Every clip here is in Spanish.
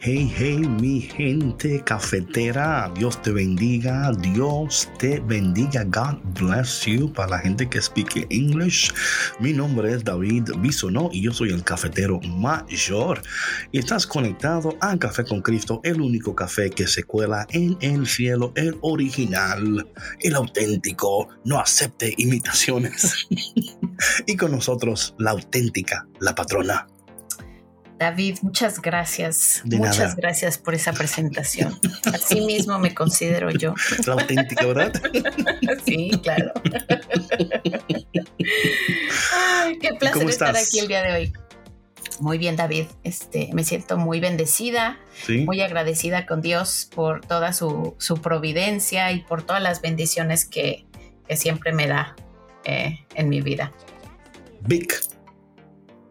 Hey, hey, mi gente cafetera. Dios te bendiga. Dios te bendiga. God bless you. Para la gente que speak English, mi nombre es David Bisonó y yo soy el cafetero mayor. Y estás conectado a Café con Cristo, el único café que se cuela en el cielo, el original, el auténtico. No acepte imitaciones. y con nosotros, la auténtica, la patrona. David, muchas gracias. muchas gracias por esa presentación. Así mismo me considero yo. La auténtica, ¿verdad? sí, claro. Ay, qué placer estar aquí el día de hoy. Muy bien, David. Este, me siento muy bendecida, muy agradecida con Dios por toda su, providencia y por todas las bendiciones que, siempre me da eh, en mi vida. Vic,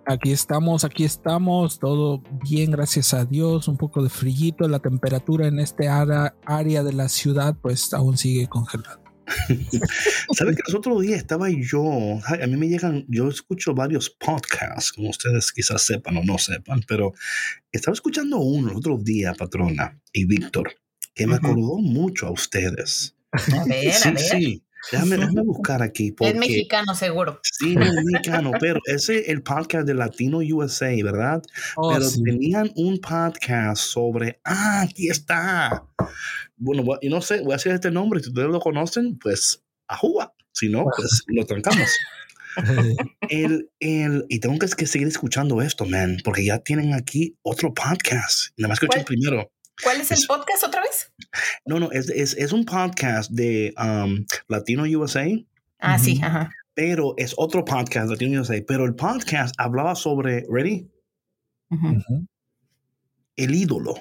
Aquí estamos, aquí estamos, todo bien, gracias a Dios, un poco de frillito, la temperatura en este área, área de la ciudad pues aún sigue congelada. ¿Sabes que los otros días estaba yo, a mí me llegan, yo escucho varios podcasts, como ustedes quizás sepan o no sepan, pero estaba escuchando uno los otros días, patrona y Víctor, que me acordó mucho a ustedes. A ver, a ver. Sí. Déjame, buscar aquí. es mexicano, seguro. Sí, es mexicano, pero ese es el podcast de Latino USA, ¿verdad? Oh, pero tenían un podcast sobre. Ah, aquí está. Bueno, y no sé, voy a decir este nombre. Si ustedes lo conocen, pues ajúa. Si no, pues lo trancamos. el, el, y tengo que, seguir escuchando esto, man, porque ya tienen aquí otro podcast. Nada más que el primero. ¿Cuál es el podcast otra vez? No, no, es, es, es un podcast de um, Latino USA. Ah, sí, ajá. Pero es otro podcast, Latino USA. Pero el podcast hablaba sobre, ¿ready? El ídolo.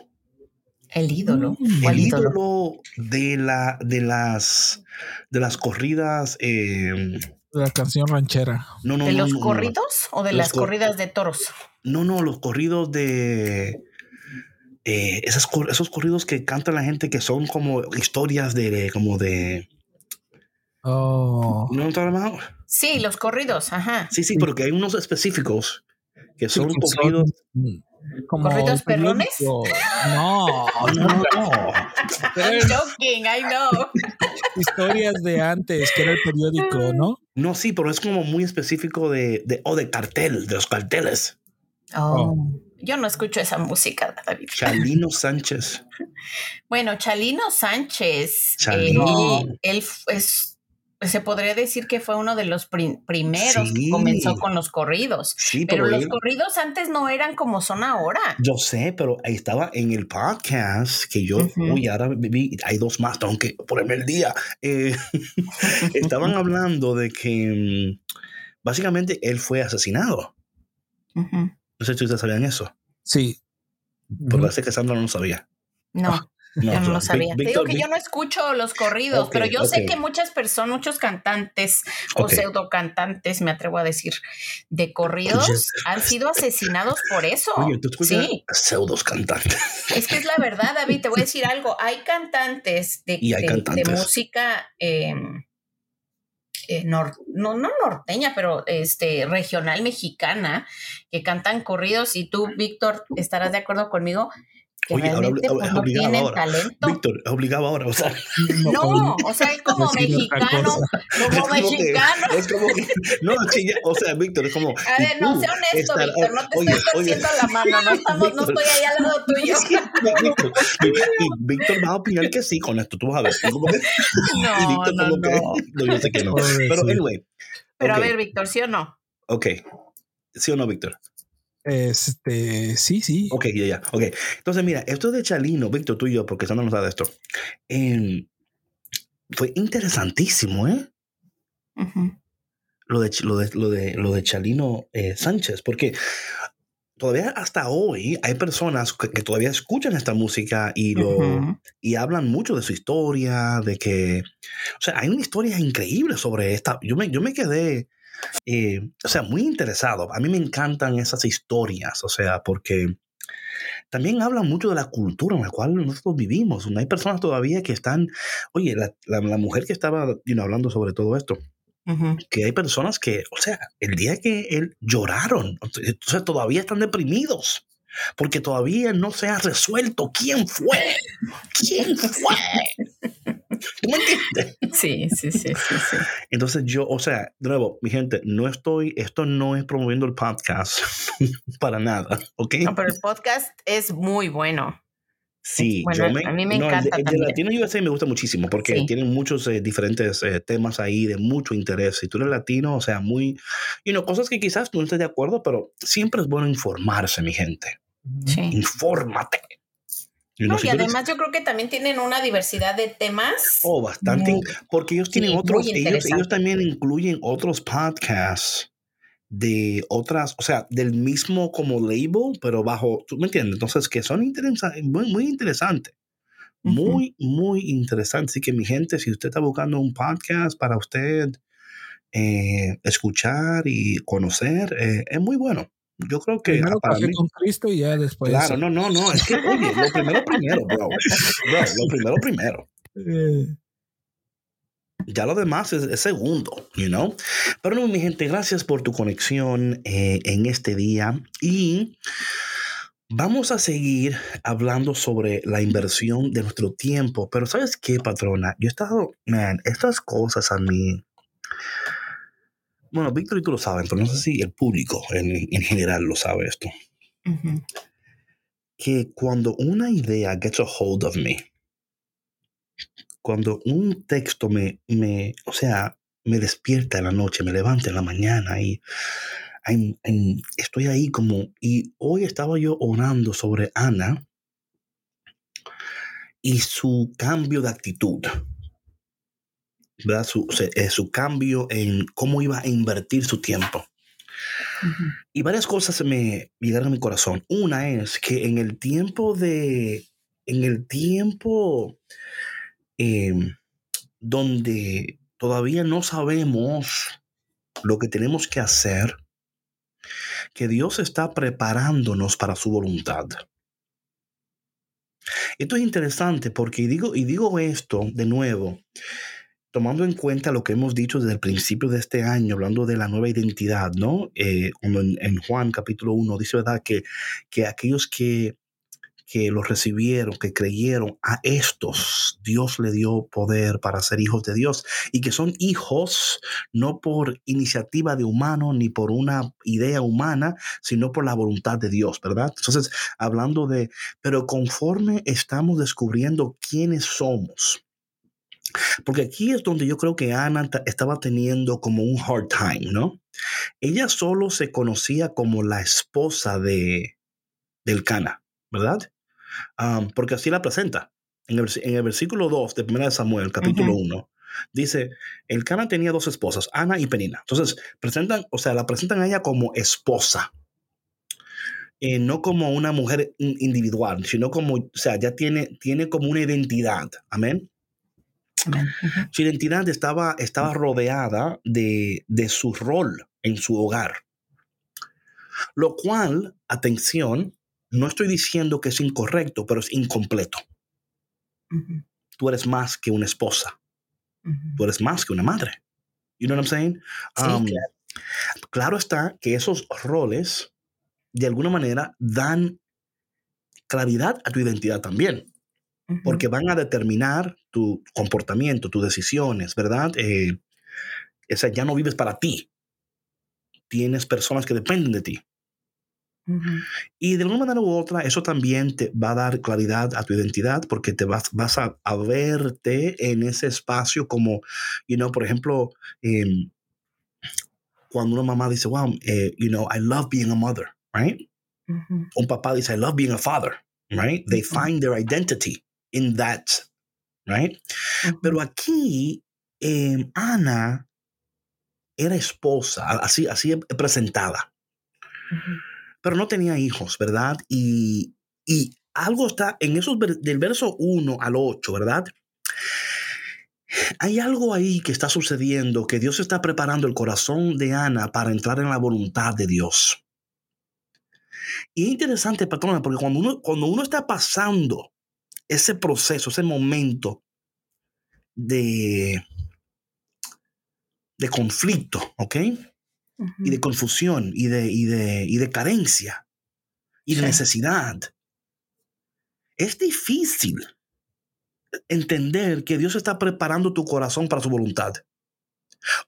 El ídolo. Mm, el ídolo, de, la, de, las, de las corridas. Eh, la canción ranchera. No, no, ¿De no, los corridos o de las corridas de toros? No, no, los corridos de eh, esos corridos que canta la gente que son como historias de, como de... Oh. ¿No te Sí, los corridos, ajá. Sí, sí, porque hay unos específicos que son corridos... Como ¿Corridos perrones? No, no, no. I'm joking, I know. Historias de antes, que era el periódico, ¿no? No, sí, pero es como muy específico de, de o de cartel, de los carteles. oh. oh. Yo no escucho esa música, David. Chalino Sánchez. bueno, Chalino Sánchez. Chalino. él es, se podría decir que fue uno de los primeros que comenzó con los corridos. Sí, pero, los corridos antes no eran como son ahora. Yo sé, pero ahí estaba en el podcast que yo, uy, ahora vi, hay dos más, tengo que ponerme el día. Eh, estaban hablando de que mm, básicamente él fue asesinado. No sé si ustedes sabían eso. Sí. Por uh que Sandra no lo sabía. No. Ah, yo no lo sabía. Te digo que yo no escucho los corridos, pero yo sé que muchas personas, muchos cantantes o pseudo cantantes, me atrevo a decir, de corridos, han sido asesinados por eso. Oye, ¿tú escuchas sí. pseudos cantantes? Es que es la verdad, David, te voy a decir algo. Hay cantantes de, de, música eh, eh, no, no norteña, pero este, regional mexicana, que cantan corridos y tú, Víctor, estarás de acuerdo conmigo, que realmente pues, no tienen talento. Víctor, obligado ahora, o sea. No, o sea, es como mexicano, como mexicano. es como no, o sea, Víctor, es como. A ver, no, sé honesto, Víctor, no te estoy torciendo la mano, no, estamos, no estoy ahí al lado tuyo. Víctor, y Víctor va a opinar que sí con esto, tú vas a ver. no, y Víctor, no, no. Que, no, yo sé que no. Pero, anyway. Pero a ver, Víctor, ¿sí o no? Ok. ¿Sí o no, Víctor? Este, sí, sí. Ok, ya, ya. Ok. Entonces, mira, esto de Chalino, Víctor, tú y yo, porque Sandra nos da de esto. Em, fue interesantísimo, ¿eh? lo, de, lo, de, lo, de, lo de Chalino eh, Sánchez, porque todavía hasta hoy hay personas que, todavía escuchan esta música y, lo, y hablan mucho de su historia, de que, o sea, hay una historia increíble sobre esta. Yo me, yo me quedé, eh, o sea, muy interesado. A mí me encantan esas historias, o sea, porque también hablan mucho de la cultura en la cual nosotros vivimos. Hay personas todavía que están, oye, la, la, mujer que estaba hablando sobre todo esto, que hay personas que, o sea, el día que él lloraron, sea, todavía están deprimidos. Porque todavía no se ha resuelto quién fue. ¿Quién fue? ¿Tú me entiendes? Sí, sí, sí, sí, Entonces yo, o sea, de nuevo, mi gente, no estoy, esto no es promoviendo el podcast para nada, ¿ok? No, pero el podcast es muy bueno. Sí, yo me, a mí me encanta. El de, Latino USA me gusta muchísimo porque tienen muchos eh, diferentes eh, temas ahí de mucho interés. Si tú eres latino, o sea, muy, y no cosas que quizás tú no estés de acuerdo, pero siempre es bueno informarse, mi gente. Sí. Infórmate. No, y además yo creo que también tienen una diversidad de temas. Oh, bastante. porque ellos tienen otros, ellos, ellos también incluyen otros podcasts de otras, o sea, del mismo como label, pero bajo, ¿tú me entiendes? Entonces, que son interesantes, muy, muy interesantes. Muy, muy interesante. Así que mi gente, si usted está buscando un podcast para usted eh, escuchar y conocer, eh, es muy bueno. Yo creo que primero para mí, con Cristo y ya después. Claro, no, no, no. Es que, oye, lo primero primero, bro. bro lo primero primero. Eh, ya lo demás es, segundo, you know. Pero no, mi gente, gracias por tu conexión eh, en este día y vamos a seguir hablando sobre la inversión de nuestro tiempo. Pero ¿sabes qué, patrona? Yo he estado, man, estas cosas a mí... Bueno, Víctor y tú lo saben, pero no sé si el público en, general lo sabe esto. Que cuando una idea gets a hold of me, cuando un texto me, me, o sea, me despierta en la noche, me levanta en la mañana y estoy ahí como, y hoy estaba yo orando sobre Ana y su cambio de actitud, ¿verdad? Su, eh, su cambio en cómo iba a invertir su tiempo. Y varias cosas me llegaron a mi corazón. Una es que en el tiempo de, en el tiempo Em, donde todavía no sabemos lo que tenemos que hacer, que Dios está preparándonos para su voluntad. Esto es interesante porque digo, y digo esto de nuevo, tomando en cuenta lo que hemos dicho desde el principio de este año, hablando de la nueva identidad, ¿no? Eh, cuando en, Juan capítulo 1 dice, ¿verdad? Que, que aquellos que que los recibieron, que creyeron, a estos Dios le dio poder para ser hijos de Dios y que son hijos no por iniciativa de humano ni por una idea humana, sino por la voluntad de Dios, ¿verdad? Entonces, hablando de, pero conforme estamos descubriendo quiénes somos, porque aquí es donde yo creo que Ana estaba teniendo como un hard time, ¿no? Ella solo se conocía como la esposa de del Cana, ¿verdad? porque así la presenta. En el, versículo 2 de 1 Samuel, capítulo 1, dice, el Cana tenía dos esposas, Ana y Penina. Entonces, presentan, o sea, la presentan a ella como esposa. Eh, no como una mujer individual, sino como, o sea, ya tiene, tiene como una identidad. Amén. Su identidad estaba, estaba rodeada de, de su rol en su hogar. Lo cual, atención, no estoy diciendo que es incorrecto, pero es incompleto. Tú eres más que una esposa. Tú eres más que una madre. You know what I'm saying? Um, claro. está que esos roles, de alguna manera, dan claridad a tu identidad también. Porque van a determinar tu comportamiento, tus decisiones, ¿verdad? Eh, o sea, ya no vives para ti. Tienes personas que dependen de ti. Y de alguna manera u otra, eso también te va a dar claridad a tu identidad porque te vas, vas a, verte en ese espacio como, you know, por ejemplo, em, cuando una mamá dice, wow, eh, you know, I love being a mother, right? Un papá dice, I love being a father, right? They find their identity in that, right? Pero aquí, em, Ana era esposa, así, así presentada, pero no tenía hijos, ¿verdad? Y, y algo está en esos del verso 1 al 8, ¿verdad? Hay algo ahí que está sucediendo, que Dios está preparando el corazón de Ana para entrar en la voluntad de Dios. Y es interesante, patrona, porque cuando uno, cuando uno está pasando ese proceso, ese momento de, de conflicto, ¿ok? Y de confusión y de, y de, y de carencia y de necesidad. Es difícil entender que Dios está preparando tu corazón para su voluntad.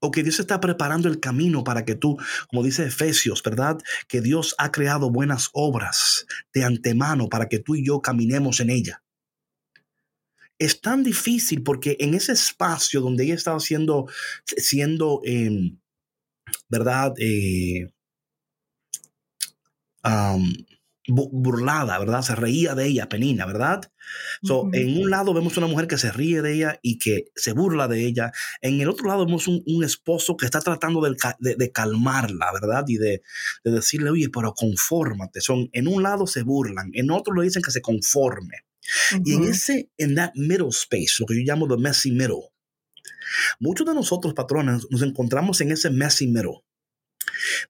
O que Dios está preparando el camino para que tú, como dice Efesios, ¿verdad? Que Dios ha creado buenas obras de antemano para que tú y yo caminemos en ella. Es tan difícil porque en ese espacio donde ella estaba siendo, siendo em, ¿verdad? Eh, burlada, ¿verdad? Se reía de ella, Penina, ¿verdad? So, En un lado vemos una mujer que se ríe de ella y que se burla de ella. En el otro lado vemos un, esposo que está tratando de, calmarla, ¿verdad? Y de, decirle, oye, pero confórmate. Son, en un lado se burlan, en otro le dicen que se conforme. Y en ese, en that middle space, lo que yo llamo the messy middle, muchos de nosotros, patrones, nos encontramos en ese messy middle,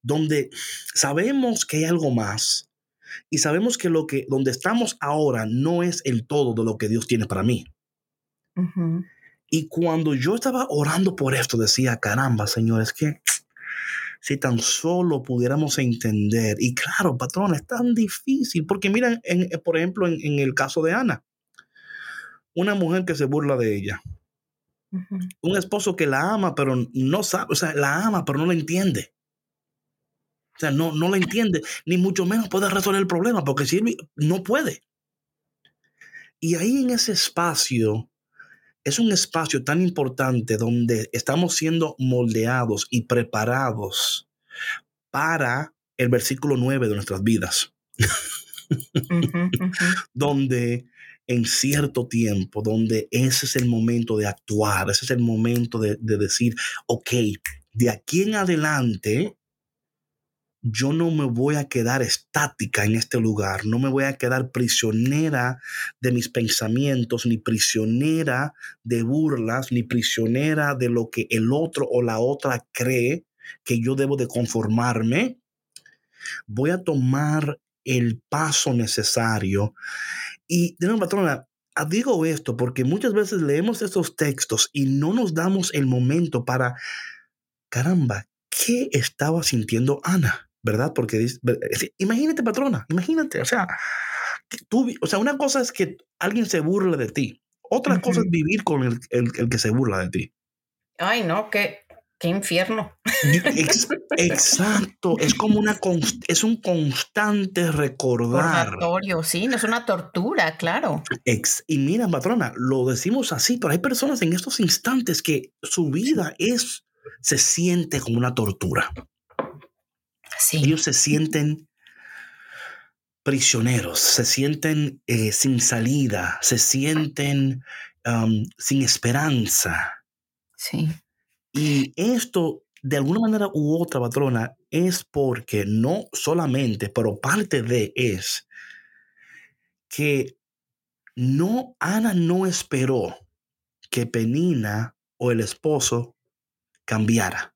donde sabemos que hay algo más, y sabemos que lo que donde estamos ahora no es el todo de lo que Dios tiene para mí. Y cuando yo estaba orando por esto, decía, caramba, Señor, es que si tan solo pudiéramos entender, y claro, patrón, es tan difícil, porque mira, en, por ejemplo, en, el caso de Ana, una mujer que se burla de ella, un esposo que la ama, pero no sabe, o sea, la ama, pero no la entiende. O sea, no, no la entiende, ni mucho menos puede resolver el problema, porque si no puede. Y ahí en ese espacio, es un espacio tan importante donde estamos siendo moldeados y preparados para el versículo 9 de nuestras vidas. donde en cierto tiempo, donde ese es el momento de actuar, ese es el momento de, de decir, ok, de aquí en adelante, yo no me voy a quedar estática en este lugar, no me voy a quedar prisionera de mis pensamientos, ni prisionera de burlas, ni prisionera de lo que el otro o la otra cree que yo debo de conformarme. Voy a tomar el paso necesario. Y de nuevo, patrona, digo esto porque muchas veces leemos estos textos y no nos damos el momento para, caramba, ¿qué estaba sintiendo Ana? ¿Verdad? Porque imagínate, patrona, imagínate, o sea, tú, o sea, una cosa es que alguien se burla de ti, otra cosa es vivir con el, el, que se burla de ti. Ay, no, qué, qué infierno. exacto, es como una, es un constante recordar. sí, no es una tortura, claro. Ex, y mira, patrona, lo decimos así, pero hay personas en estos instantes que su vida es, se siente como una tortura. Ellos se sienten prisioneros, se sienten eh, sin salida, se sienten sin esperanza. Sí. Y esto, de alguna manera u otra, patrona, es porque no solamente, pero parte de es que no, Ana no esperó que Penina o el esposo cambiara.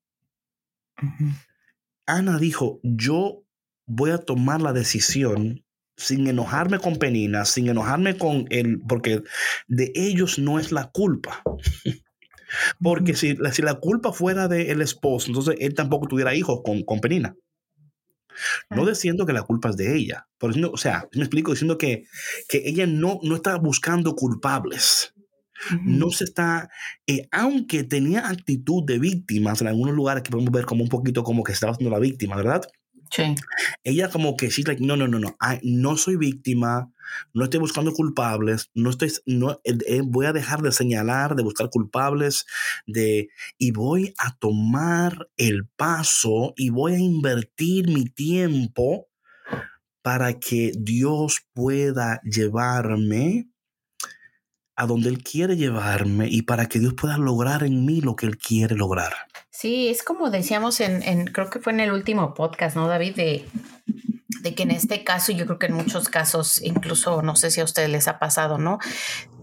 Ana dijo, yo voy a tomar la decisión sin enojarme con Penina, sin enojarme con él, porque de ellos no es la culpa. porque si, si, la culpa fuera del esposo, entonces él tampoco tuviera hijos con, con Penina. No diciendo que la culpa es de ella, pero o sea, me explico diciendo que, que ella no, no está buscando culpables. No se está, eh, aunque tenía actitud de víctimas en algunos lugares que podemos ver como un poquito como que estaba siendo la víctima, ¿verdad? Sí. Ella como que sí, like, no, no, no, no, no soy víctima, no estoy buscando culpables, no estoy, no, eh, eh, voy a dejar de señalar, de buscar culpables, de, y voy a tomar el paso y voy a invertir mi tiempo para que Dios pueda llevarme a donde Él quiere llevarme y para que Dios pueda lograr en mí lo que Él quiere lograr. Sí, es como decíamos en, creo que fue en el último podcast, ¿no, David? De, de que en este caso, yo creo que en muchos casos, incluso no sé si a ustedes les ha pasado, ¿no?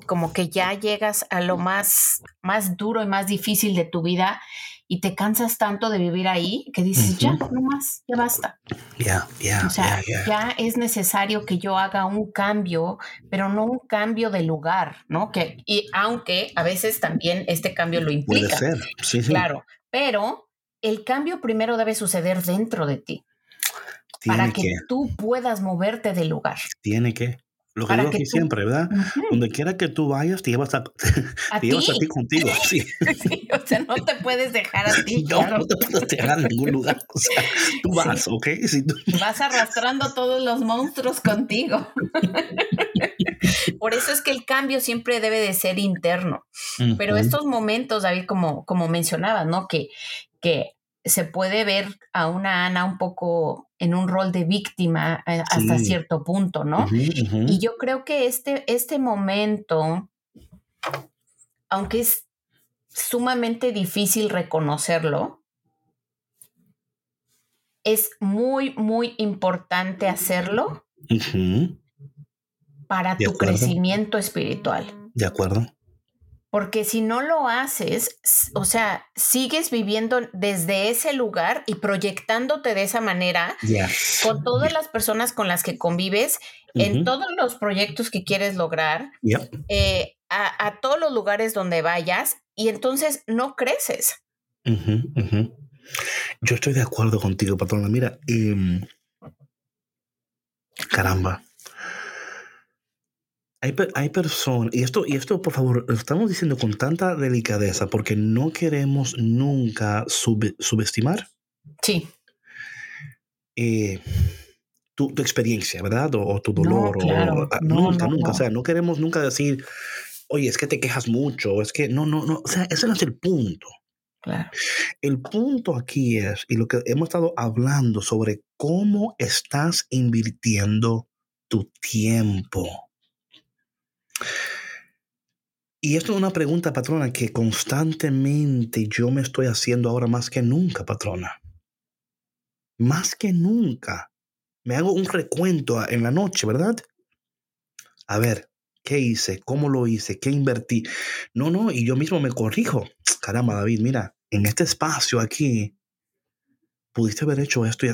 Como que ya llegas a lo más, más duro y más difícil de tu vida y te cansas tanto de vivir ahí que dices, ya, no más, ya basta. Ya, ya. O sea, ya es necesario que yo haga un cambio, pero no un cambio de lugar, ¿no? Que, y aunque a veces también este cambio lo implica. Puede ser, sí, sí. Claro, pero el cambio primero debe suceder dentro de ti. para que, tú puedas moverte del lugar. Tiene que. Lo que digo aquí siempre, ¿verdad? Donde quiera que tú vayas, te llevas a, te llevas a ti contigo. Sí. sí. o sea, no te puedes dejar a ti. No, no te puedes dejar en ningún lugar. O sea, tú vas, ¿ok? Vas arrastrando todos los monstruos contigo. Por eso es que el cambio siempre debe de ser interno. Pero estos momentos, David, como, como mencionabas, ¿no? Que, que se puede ver a una Ana un poco en un rol de víctima eh, hasta cierto punto, ¿no? Y yo creo que este, este momento, aunque es sumamente difícil reconocerlo, es muy, muy importante hacerlo para tu crecimiento espiritual. De acuerdo. Porque si no lo haces, o sea, sigues viviendo desde ese lugar y proyectándote de esa manera con todas las personas con las que convives, en todos los proyectos que quieres lograr, eh, a, todos los lugares donde vayas, y entonces no creces. Yo estoy de acuerdo contigo, patrona. Mira, em, caramba hay, personas, y esto, y esto, por favor, lo estamos diciendo con tanta delicadeza porque no queremos nunca subestimar. Sí. Eh, tu, experiencia, ¿verdad? O, tu dolor. o, ah, nunca, nunca. O sea, no queremos nunca decir, oye, es que te quejas mucho, es que no, no, no. O sea, ese no es el punto. Claro. El punto aquí es, y lo que hemos estado hablando sobre cómo estás invirtiendo tu tiempo. Y esto es una pregunta, patrona, que constantemente yo me estoy haciendo ahora más que nunca, patrona. Más que nunca. Me hago un recuento en la noche, ¿verdad? A ver, ¿qué hice? ¿Cómo lo hice? ¿Qué invertí? No, no, y yo mismo me corrijo. Caramba, David, mira, en este espacio aquí, pudiste haber hecho esto.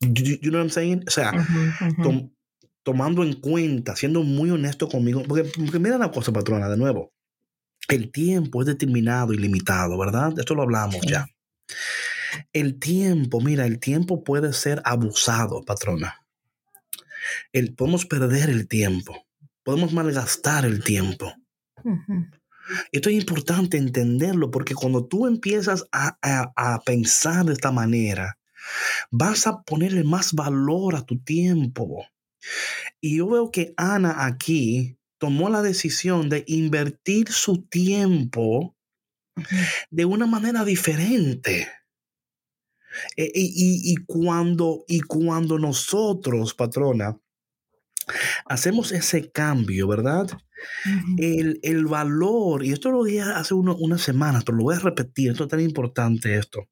You, you know what I'm saying? O sea, tomando en cuenta, siendo muy honesto conmigo, porque, mira la cosa, patrona, de nuevo, el tiempo es determinado y limitado, ¿verdad? Esto lo hablamos ya. El tiempo, mira, el tiempo puede ser abusado, patrona. El, podemos perder el tiempo, podemos malgastar el tiempo. Esto es importante entenderlo porque cuando tú empiezas a, a, pensar de esta manera, vas a ponerle más valor a tu tiempo. Y yo veo que Ana aquí tomó la decisión de invertir su tiempo de una manera diferente. E, y, cuando, y cuando nosotros, patrona, hacemos ese cambio, ¿verdad? el, valor, y esto lo dije hace unas semanas, pero lo voy a repetir, esto es tan importante esto.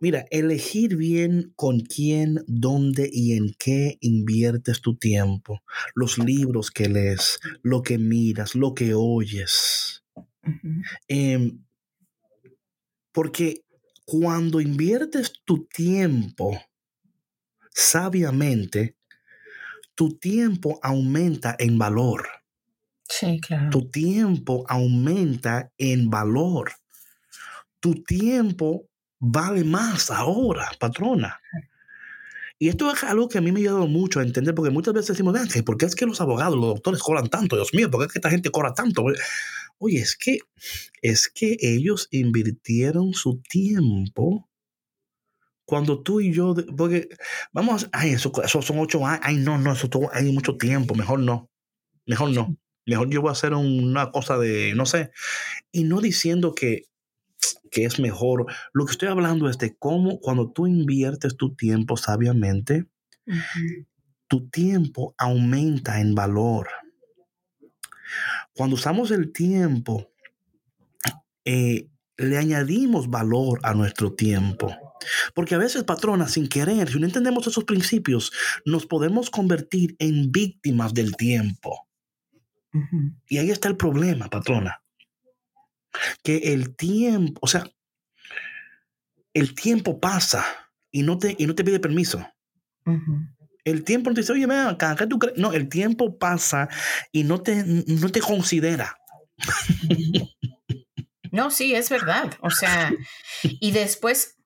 Mira, elegir bien con quién, dónde y en qué inviertes tu tiempo, los libros que lees, lo que miras, lo que oyes. Em, porque cuando inviertes tu tiempo sabiamente, tu tiempo aumenta en valor. Sí, claro. Tu tiempo aumenta en valor. Tu tiempo vale más ahora, patrona. Y esto es algo que a mí me ha ayudado mucho a entender, porque muchas veces decimos, ¿por qué es que los abogados, los doctores cobran tanto? Dios mío, ¿por qué es que esta gente cobra tanto? Oye, es que, es que ellos invirtieron su tiempo cuando tú y yo, porque vamos, ay, eso, son ocho años, ay, no, no, eso hay mucho tiempo, mejor no, mejor no. Mejor yo voy a hacer una cosa de, no sé, y no diciendo que que es mejor. Lo que estoy hablando es de cómo cuando tú inviertes tu tiempo sabiamente, tu tiempo aumenta en valor. Cuando usamos el tiempo, eh, le añadimos valor a nuestro tiempo. Porque a veces, patrona, sin querer, si no entendemos esos principios, nos podemos convertir en víctimas del tiempo. Y ahí está el problema, patrona. Que el tiempo, o sea, el tiempo pasa y no te, y no te pide permiso. El tiempo no te dice, oye, ven acá, ¿qué tú crees? No, el tiempo pasa y no te, no te considera. No, sí, es verdad. O sea, y después,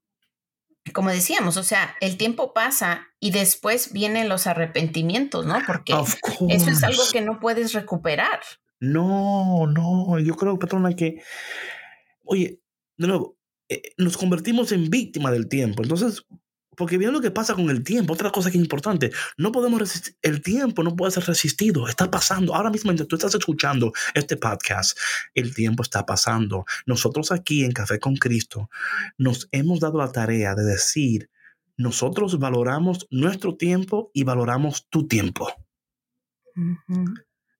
como decíamos, o sea, el tiempo pasa y después vienen los arrepentimientos, ¿no? Porque eso es algo que no puedes recuperar. No, no, yo creo, patrona, que, oye, de nuevo, eh, nos convertimos en víctimas del tiempo. Entonces, porque bien lo que pasa con el tiempo, otra cosa que es importante, no podemos resistir, el tiempo no puede ser resistido, está pasando. Ahora mismo, mientras tú estás escuchando este podcast, el tiempo está pasando. Nosotros aquí en Café con Cristo nos hemos dado la tarea de decir, nosotros valoramos nuestro tiempo y valoramos tu tiempo.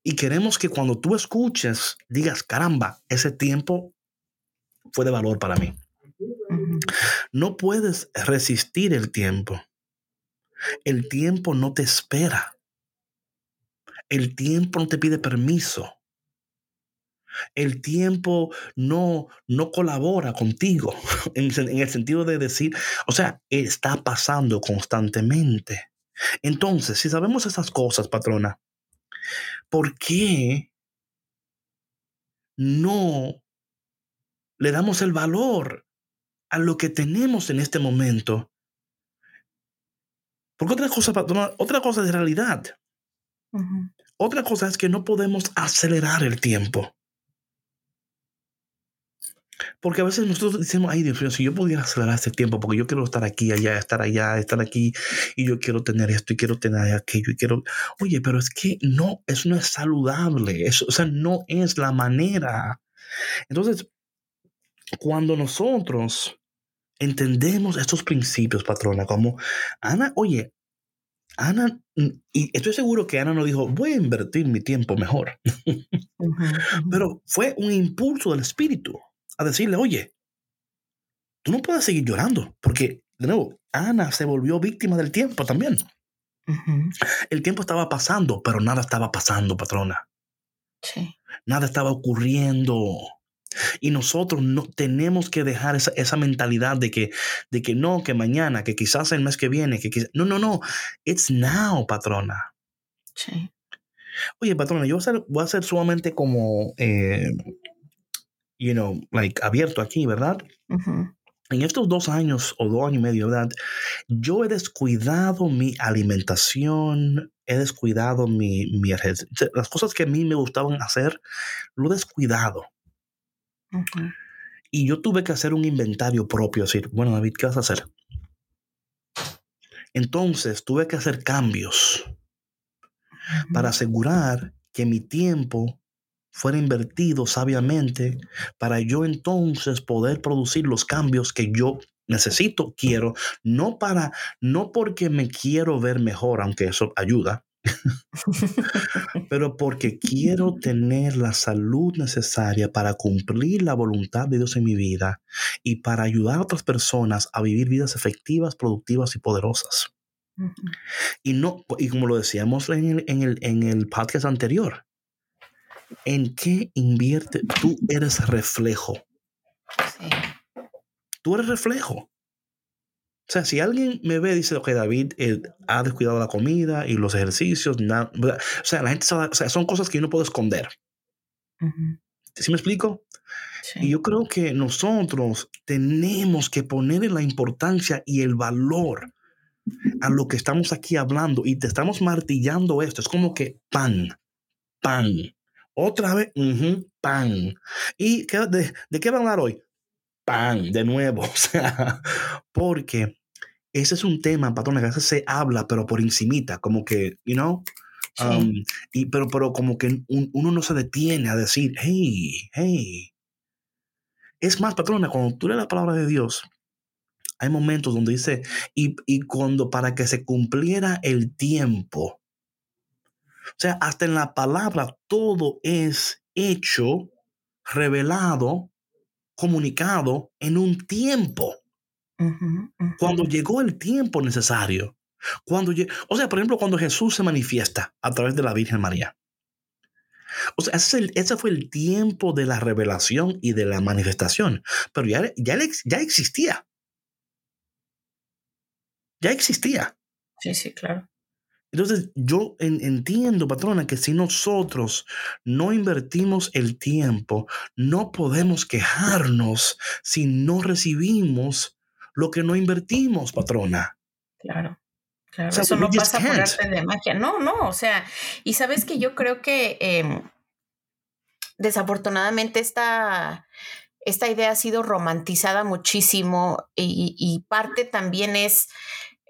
Y queremos que cuando tú escuches, digas, caramba, ese tiempo fue de valor para mí. No puedes resistir el tiempo. El tiempo no te espera. El tiempo no te pide permiso. El tiempo no, no colabora contigo en, en el sentido de decir, o sea, está pasando constantemente. Entonces, si sabemos esas cosas, patrona, ¿por qué no le damos el valor a lo que tenemos en este momento. Porque otra cosa, otra cosa es realidad. Otra cosa es que no podemos acelerar el tiempo. Porque a veces nosotros decimos, ay Dios mío, si yo pudiera acelerar este tiempo, porque yo quiero estar aquí, allá, estar allá, estar aquí, y yo quiero tener esto, y quiero tener aquello, y quiero, oye, pero es que no, eso no es saludable, eso, o sea, no es la manera. Entonces, cuando nosotros entendemos estos principios, patrona, como Ana, oye, Ana, mm, y estoy seguro que Ana no dijo, voy a invertir mi tiempo mejor, pero fue un impulso del espíritu a decirle, oye, tú no puedes seguir llorando, porque, de nuevo, Ana se volvió víctima del tiempo también. El tiempo estaba pasando, pero nada estaba pasando, patrona. Sí. Nada estaba ocurriendo. Y nosotros no tenemos que dejar esa, mentalidad de que, de que no, que mañana, que quizás el mes que viene, que quizás... No, no, no. It's now, patrona. Sí. Oye, patrona, yo voy a ser, voy a ser sumamente como, eh, you know, like abierto aquí, ¿verdad? En estos dos años o dos años y medio, ¿verdad? Yo he descuidado mi alimentación, he descuidado mi, mi las cosas que a mí me gustaban hacer, lo he descuidado. Y yo tuve que hacer un inventario propio, decir, bueno, David, ¿qué vas a hacer? Entonces tuve que hacer cambios para asegurar que mi tiempo fuera invertido sabiamente para yo entonces poder producir los cambios que yo necesito, quiero, no para, no porque me quiero ver mejor, aunque eso ayuda, pero porque quiero tener la salud necesaria para cumplir la voluntad de Dios en mi vida y para ayudar a otras personas a vivir vidas efectivas, productivas y poderosas. Y no, y como lo decíamos en el, en el, en el podcast anterior, ¿en qué invierte? Tú eres reflejo. Tú eres reflejo. O sea, si alguien me ve y dice, ok, David eh, ha descuidado la comida y los ejercicios, o sea, la gente o sea, son cosas que yo no puedo esconder. ¿Sí me explico? Y yo creo que nosotros tenemos que ponerle la importancia y el valor a lo que estamos aquí hablando y te estamos martillando esto. Es como que pan, pan, otra vez, pan. ¿Y de, de, qué van a hablar hoy? Pan, de nuevo. O sea, porque ese es un tema, patrón, que a veces se habla, pero por encimita, como que, you know, um, y, pero, pero como que uno no se detiene a decir, hey, hey. Es más, patrona, cuando tú lees la palabra de Dios, hay momentos donde dice, y, y cuando para que se cumpliera el tiempo, o sea, hasta en la palabra todo es hecho, revelado, comunicado en un tiempo. Cuando llegó el tiempo necesario. Cuando, o sea, por ejemplo, cuando Jesús se manifiesta a través de la Virgen María. O sea, ese, fue el tiempo de la revelación y de la manifestación. Pero ya, ya, ya existía. Ya existía. Sí, sí, claro. Entonces, yo entiendo, patrona, que si nosotros no invertimos el tiempo, no podemos quejarnos si no recibimos lo que no invertimos, patrona. Claro. Claro, eso no pasa por arte de magia. No, no, o sea, y sabes que yo creo que em, desafortunadamente esta, esta idea ha sido romantizada muchísimo y parte también es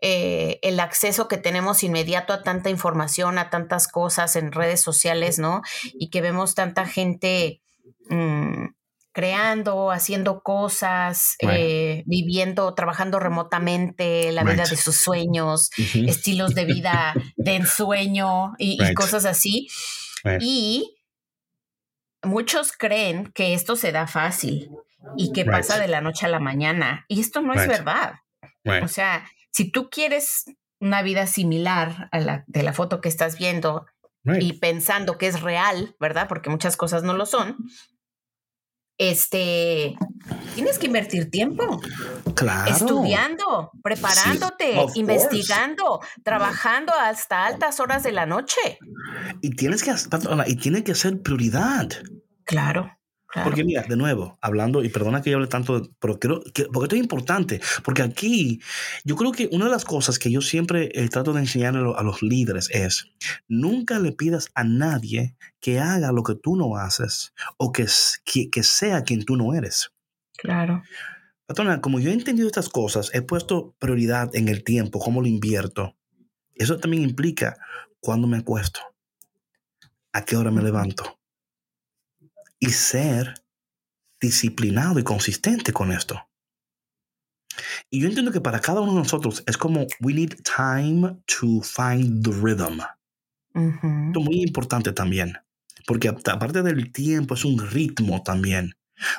eh, el acceso que tenemos inmediato a tanta información, a tantas cosas en redes sociales, ¿no? Y que vemos tanta gente mm, creando, haciendo cosas, eh, viviendo, trabajando remotamente, la vida de sus sueños, estilos de vida de ensueño y, cosas así. Y muchos creen que esto se da fácil y que pasa de la noche a la mañana. Y esto no es verdad. O sea, si tú quieres una vida similar a la de la foto que estás viendo y pensando que es real, ¿verdad? Porque muchas cosas no lo son. Este, tienes que invertir tiempo. Claro. Estudiando, preparándote, investigando, trabajando hasta altas horas de la noche. Y tienes que, y tiene que ser prioridad. Claro. Porque mira, de nuevo, hablando, y perdona que yo hable tanto, pero creo que, porque esto es importante, porque aquí yo creo que una de las cosas que yo siempre eh, trato de enseñar a, los líderes es, nunca le pidas a nadie que haga lo que tú no haces o que, que, que sea quien tú no eres. Claro. Patrona, como yo he entendido estas cosas, he puesto prioridad en el tiempo, cómo lo invierto. Eso también implica cuándo me acuesto, a qué hora me levanto y ser disciplinado y consistente con esto. Y yo entiendo que para cada uno de nosotros es como we need time to find the rhythm. Esto es muy importante también, porque aparte del tiempo es un ritmo también,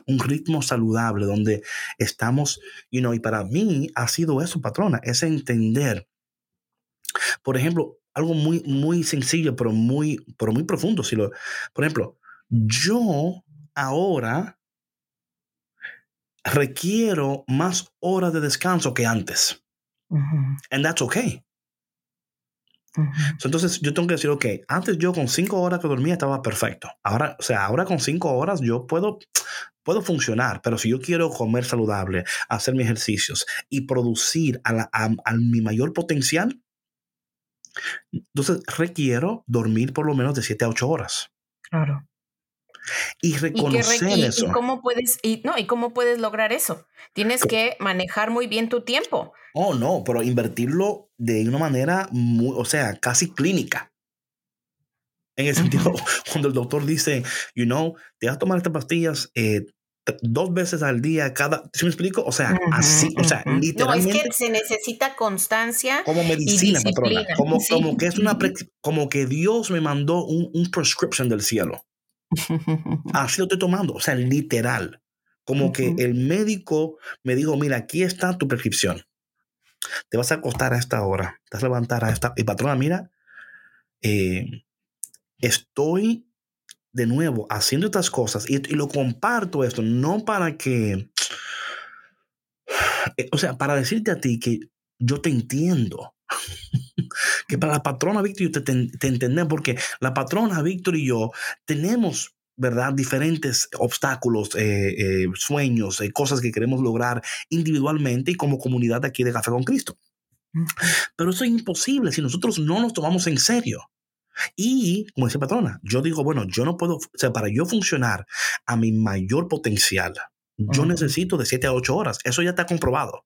un ritmo saludable donde estamos, you know, y para mí ha sido eso, patrona, es entender, por ejemplo, algo muy, muy sencillo, pero muy, pero muy profundo. Si lo, por ejemplo, yo ahora requiero más horas de descanso que antes. And that's okay. entonces yo tengo que decir, ok, antes yo con cinco horas que dormía estaba perfecto. Ahora, o sea, ahora con cinco horas yo puedo, puedo funcionar, pero si yo quiero comer saludable, hacer mis ejercicios y producir a, a mi mayor potencial, entonces requiero dormir por lo menos de siete a ocho horas. Claro. Y reconocer eso. Y cómo puedes, y, no, ¿y cómo puedes lograr eso? Tienes que manejar muy bien tu tiempo. Oh, no, pero invertirlo de una manera muy, o sea, casi clínica. En el sentido, cuando el doctor dice, you know, te vas a tomar estas pastillas eh, dos veces al día, cada, ¿sí me explico? O sea, así, o sea, literalmente. No, es que se necesita constancia. Como medicina, patrona. Como, como que es una, como que Dios me mandó un, un prescription del cielo. Así lo estoy tomando, o sea, literal. Como que el médico me dijo, mira, aquí está tu prescripción. Te vas a acostar a esta hora, te vas a levantar a esta... Y patrona, mira, eh, estoy de nuevo haciendo estas cosas y, y, lo comparto esto, no para que... Eh, o sea, para decirte a ti que yo te entiendo. que para la patrona Víctor y yo te, entendemos, porque la patrona Víctor y yo tenemos ¿verdad? Diferentes obstáculos, eh, eh, sueños, eh, cosas que queremos lograr individualmente y como comunidad aquí de Café con Cristo. Pero eso es imposible si nosotros no nos tomamos en serio. Y, como dice patrona, yo digo, bueno, yo no puedo, o sea, para yo funcionar a mi mayor potencial, yo necesito de 7 a 8 horas. Eso ya está comprobado.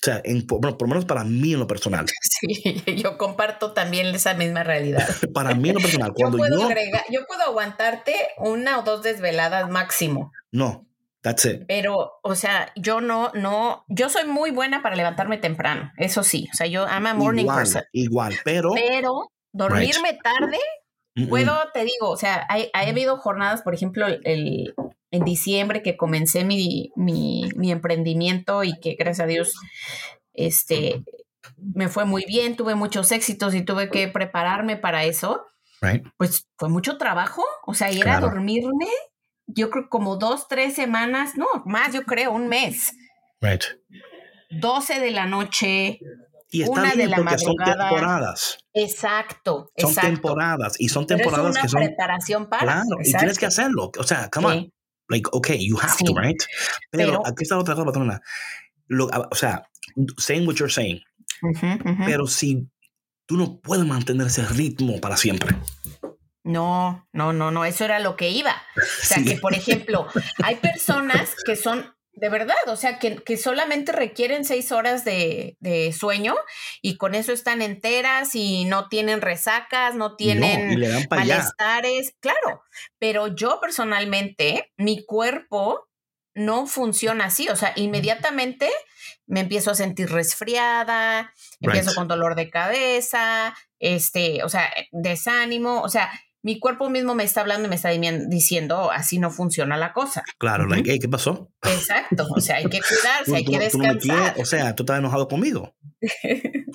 O sea, en, por lo menos para mí en lo personal. Sí, yo comparto también esa misma realidad. para mí en lo personal. Cuando yo, puedo yo... puedo aguantarte una o dos desveladas máximo. No, That's it. Pero, o sea, yo no, no, yo soy muy buena para levantarme temprano, eso sí. O sea, yo I'm a morning igual, person. Igual, pero. Pero dormirme tarde, puedo, te digo, o sea, ha habido jornadas, por ejemplo, el, en diciembre que comencé mi, mi, mi emprendimiento y que gracias a Dios, este, me fue muy bien, tuve muchos éxitos y tuve que prepararme para eso. Pues fue mucho trabajo, o sea, ir a dormirme, yo creo como dos, tres semanas, no, más, yo creo, un mes. Right. 12 de la noche. Y está una bien de la porque son temporadas. Exacto, Son temporadas y son temporadas Pero que son. preparación para. Claro, y tienes que hacerlo. O sea, come on. Like, okay, you have to, right? Pero, aquí está otra cosa, patrona. o sea, saying what you're saying. Pero si tú no puedes mantener ese ritmo para siempre. No, no, no, no, eso era lo que iba. O sea, que por ejemplo, hay personas que son de verdad, o sea, que, que solamente requieren seis horas de, de, sueño y con eso están enteras y no tienen resacas, no tienen malestares, claro, pero yo personalmente, mi cuerpo no funciona así, o sea, inmediatamente me empiezo a sentir resfriada, empiezo con dolor de cabeza, este, o sea, desánimo, o sea, mi cuerpo mismo me está hablando y me está diciendo, así no funciona la cosa. Claro, like, ¿qué pasó? Exacto, o sea, hay que cuidarse, hay que descansar. o sea, tú estás enojado conmigo.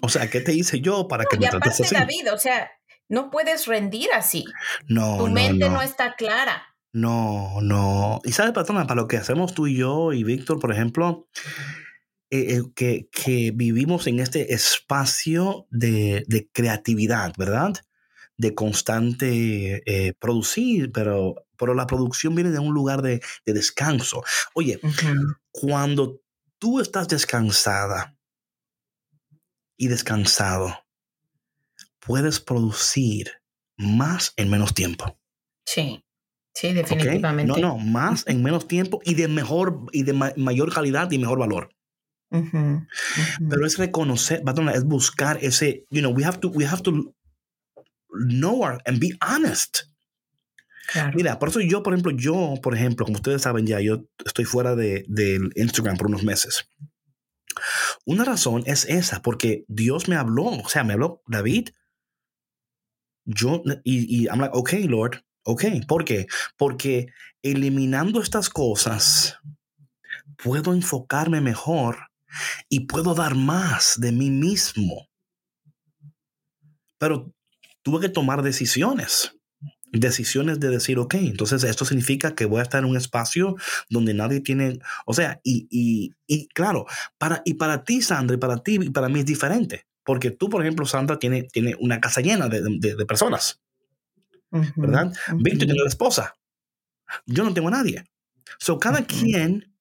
O sea, ¿qué te hice yo para que me trates así? David, o sea, no puedes rendir así. No, Tu mente no está clara. No, no. Y sabes, patrona, para lo que hacemos tú y yo y Víctor, por ejemplo, eh, eh, que, que, vivimos en este espacio de, de creatividad, ¿verdad? De constante eh, producir, pero, pero la producción viene de un lugar de, de descanso. Oye, cuando tú estás descansada y descansado, puedes producir más en menos tiempo. Sí. Sí, definitivamente. No, no, más en menos tiempo y de mejor y de mayor calidad y mejor valor. Pero es reconocer, es buscar ese, you know, we have to, we have to know our, and be honest. Mira, por eso yo, por ejemplo, yo, por ejemplo, como ustedes saben ya, yo estoy fuera de, del Instagram por unos meses. Una razón es esa, porque Dios me habló, o sea, me habló David. Yo, y, y I'm like, okay, Lord, Ok, ¿por qué? Porque eliminando estas cosas, puedo enfocarme mejor y puedo dar más de mí mismo. Pero tuve que tomar decisiones. Decisiones de decir, ok, entonces esto significa que voy a estar en un espacio donde nadie tiene, o sea, y, y, claro, para, y para ti, Sandra, y para ti, y para mí es diferente. Porque tú, por ejemplo, Sandra, tiene, tiene una casa llena de, de personas. ¿verdad? Víctor tiene la esposa. Yo no tengo a nadie. So, cada quien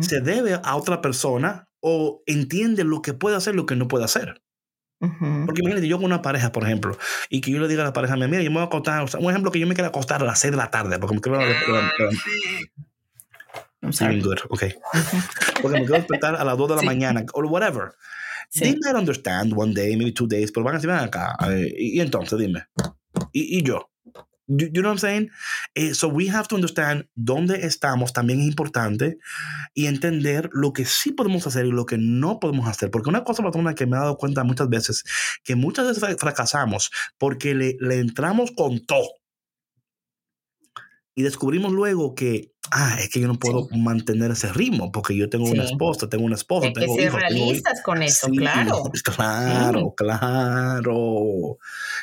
se debe a otra persona o entiende lo que puede hacer, lo que no puede hacer. Porque imagínate, yo con una pareja, por ejemplo, y que yo le diga a la pareja, mira, yo me voy a acostar, o sea, un ejemplo que yo me quiero acostar a las 6 de la tarde, porque me quiero... I'm sorry. Good. Okay. Porque me quiero despertar a las 2 de la mañana, o whatever. Sí. They might understand one day, maybe two days, pero van a decir, ven acá. y, y entonces, dime y, y yo. You, know what I'm saying? Eh, so we have to understand dónde estamos también es importante y entender lo que sí podemos hacer y lo que no podemos hacer. Porque una cosa, patrona, que me he dado cuenta muchas veces, que muchas veces fracasamos porque le, le entramos con todo y descubrimos luego que, ah, es que yo no puedo mantener ese ritmo porque yo tengo una esposa, tengo una esposa, tengo que ser realistas con eso, claro. Claro, claro.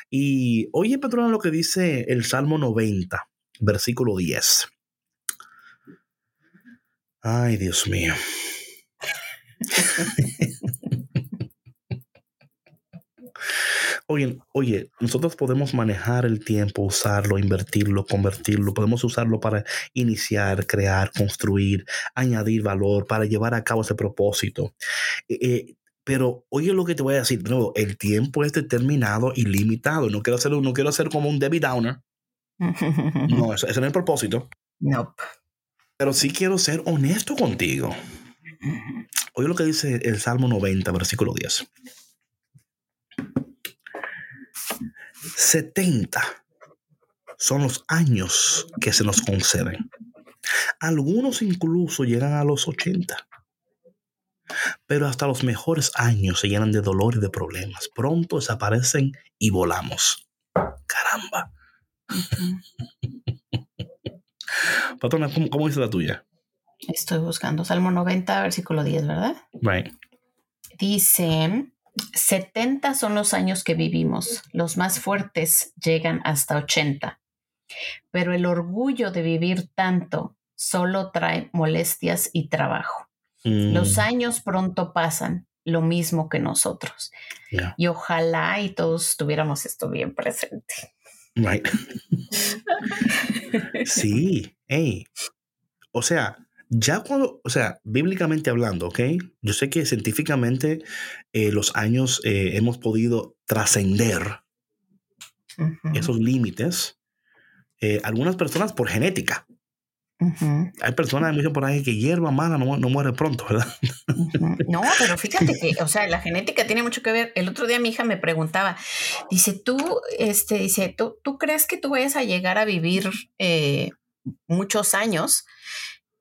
Y oye, patrona, lo que dice el Salmo 90, versículo 10. Ay, Dios mío. Oye, oye, nosotros podemos manejar el tiempo, usarlo, invertirlo, convertirlo, podemos usarlo para iniciar, crear, construir, añadir valor, para llevar a cabo ese propósito. Eh, eh, pero oye lo que te voy a decir, nuevo, el tiempo es determinado y limitado. No quiero ser, no quiero ser como un Debbie Downer. No, ese, no es el propósito. No. Pero sí quiero ser honesto contigo. Oye lo que dice el Salmo 90, versículo 10. 70 son los años que se nos conceden. Algunos incluso llegan a los 80. Pero hasta los mejores años se llenan de dolor y de problemas. Pronto desaparecen y volamos. Caramba. Patrona, ¿cómo, dice la tuya? Estoy buscando Salmo 90, versículo 10, ¿verdad? Right. Dice, 70 son los años que vivimos, los más fuertes llegan hasta 80, pero el orgullo de vivir tanto solo trae molestias y trabajo. Los mm. años pronto pasan, lo mismo que nosotros. Y ojalá y todos tuviéramos esto bien presente. Right. sí, hey. O sea, ya cuando, o sea, bíblicamente hablando, ¿ok? Yo sé que científicamente eh, los años eh, hemos podido trascender esos límites. Eh, algunas personas por genética. Hay personas, dicen por ahí, que hierba mala no, no muere pronto, ¿verdad? No, pero fíjate que, o sea, la genética tiene mucho que ver. El otro día mi hija me preguntaba, dice, tú, este, dice, ¿tú, tú crees que tú vayas a llegar a vivir muchos años?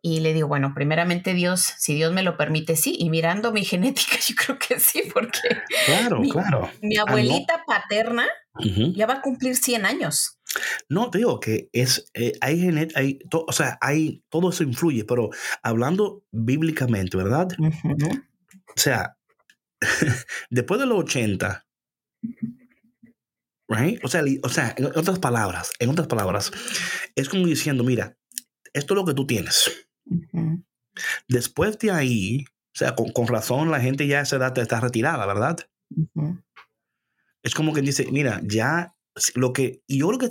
Y le digo, bueno, primeramente Dios, si Dios me lo permite, sí. Y mirando mi genética, yo creo que sí, porque claro, mi, claro. mi abuelita paterna ya va a cumplir 100 años. No, te digo que es, eh, hay genet, hay, o sea, hay, todo eso influye, pero hablando bíblicamente, ¿verdad? O sea, después de los 80, right? O sea, o sea, en otras palabras, en otras palabras, es como diciendo, mira, esto es lo que tú tienes. Después de ahí, o sea, con, razón la gente ya a esa edad está retirada, ¿verdad? Es como que dice, mira, ya lo que, y yo creo que,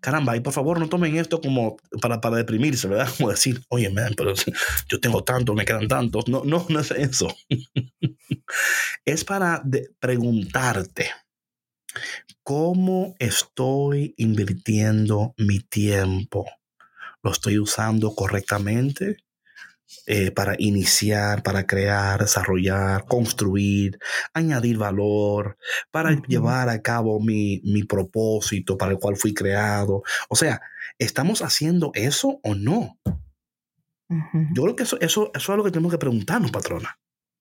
caramba, y por favor no tomen esto como para, para deprimirse, ¿verdad? Como decir, oye, man, pero yo tengo tantos, me quedan tantos. No, no, no es eso. es para preguntarte, ¿cómo estoy invirtiendo mi tiempo? Lo estoy usando correctamente eh, para iniciar, para crear, desarrollar, construir, añadir valor, para llevar a cabo mi, propósito para el cual fui creado. O sea, ¿estamos haciendo eso o no? Yo creo que eso, eso, eso es lo que tenemos que preguntarnos, patrona.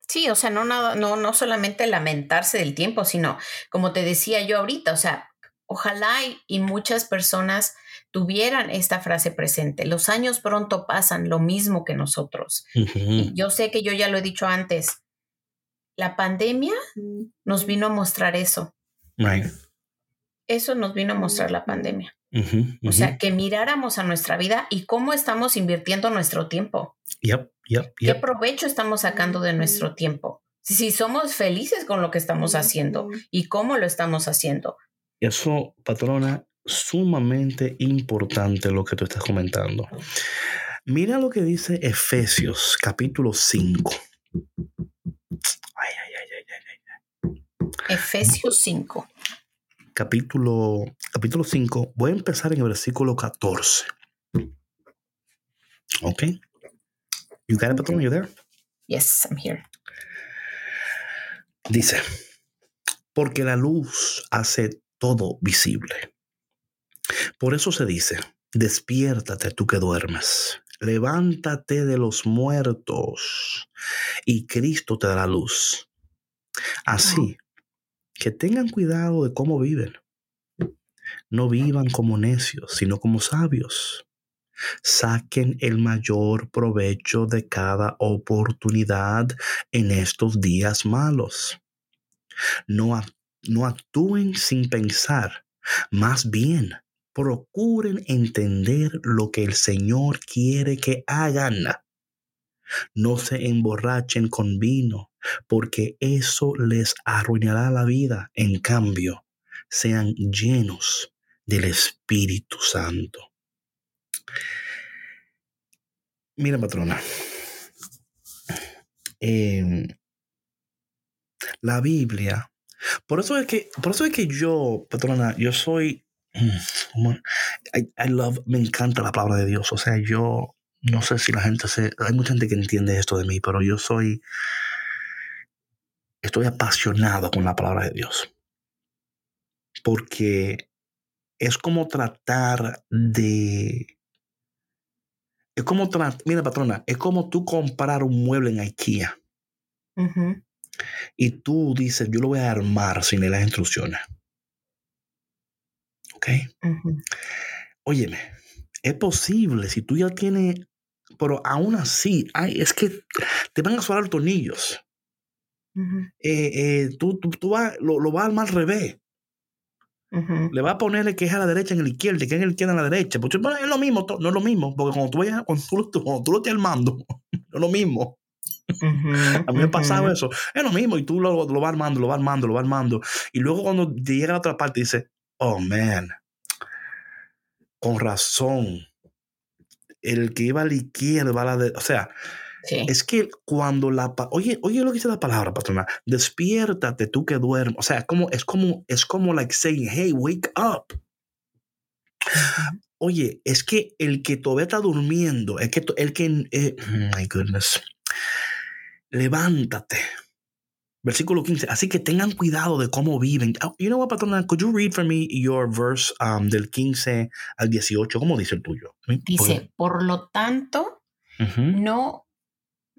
Sí, o sea, no, no, no, no solamente lamentarse del tiempo, sino, como te decía yo ahorita, o sea, ojalá y muchas personas tuvieran esta frase presente. Los años pronto pasan, lo mismo que nosotros. Yo sé que yo ya lo he dicho antes. La pandemia nos vino a mostrar eso. Eso nos vino a mostrar la pandemia. O sea, que miráramos a nuestra vida y cómo estamos invirtiendo nuestro tiempo. ¿Qué provecho estamos sacando de nuestro tiempo? Si somos felices con lo que estamos haciendo y cómo lo estamos haciendo. Eso, patrona, sumamente importante lo que tú estás comentando. Mira lo que dice Efesios capítulo 5. Efesios 5. Capítulo, capítulo 5. Voy a empezar en el versículo 14. Ok. You got it, patrón? You there? Yes, I'm here. Dice, porque la luz hace todo visible por eso se dice, despiértate tú que duermes, levántate de los muertos y Cristo te dará luz. Así que tengan cuidado de cómo viven. No vivan como necios, sino como sabios. Saquen el mayor provecho de cada oportunidad en estos días malos. No, no actúen sin pensar, más bien procuren entender lo que el Señor quiere que hagan. No se emborrachen con vino, porque eso les arruinará la vida. En cambio, sean llenos del Espíritu Santo. Mira, patrona. Em, la Biblia. Por eso es que, por eso es que yo, patrona, yo soy I, love, me encanta la palabra de Dios. O sea, yo no sé si la gente se. Hay mucha gente que entiende esto de mí, pero yo soy. Estoy apasionado con la palabra de Dios. Porque es como tratar de. Es como, mira, patrona, es como tú comprar un mueble en IKEA. Y tú dices, yo lo voy a armar sin las instrucciones. ¿Ok? Óyeme, es posible si tú ya tienes, pero aún así, ay, es que te van a sonar tornillos. Eh, eh, tú, tú, lo, lo vas a armar al revés. Le va a ponerle que es a la derecha en el izquierdo, que es en el izquierdo a la derecha. Porque es lo mismo, no es lo mismo. Porque cuando tú, vayas, cuando tú, lo estás armando, no es lo mismo. A mí me ha pasado eso. Es lo mismo. Y tú lo, lo vas armando, lo vas armando, lo vas armando. Y luego cuando llega a la otra parte, dice, oh man, con razón. El que iba a la izquierda va a la derecha. O sea, es que cuando la oye, oye lo que dice la palabra, patrona, despiértate tú que duermes. O sea, como, es como, es como like saying, hey, wake up. Oye, es que el que todavía está durmiendo, es que el que, eh, my goodness, levántate. Versículo 15. Así que tengan cuidado de cómo viven. Oh, you know what, patrona? Could you read for me your verse um, del 15 al 18? ¿Cómo dice el tuyo? Dice, por lo tanto, no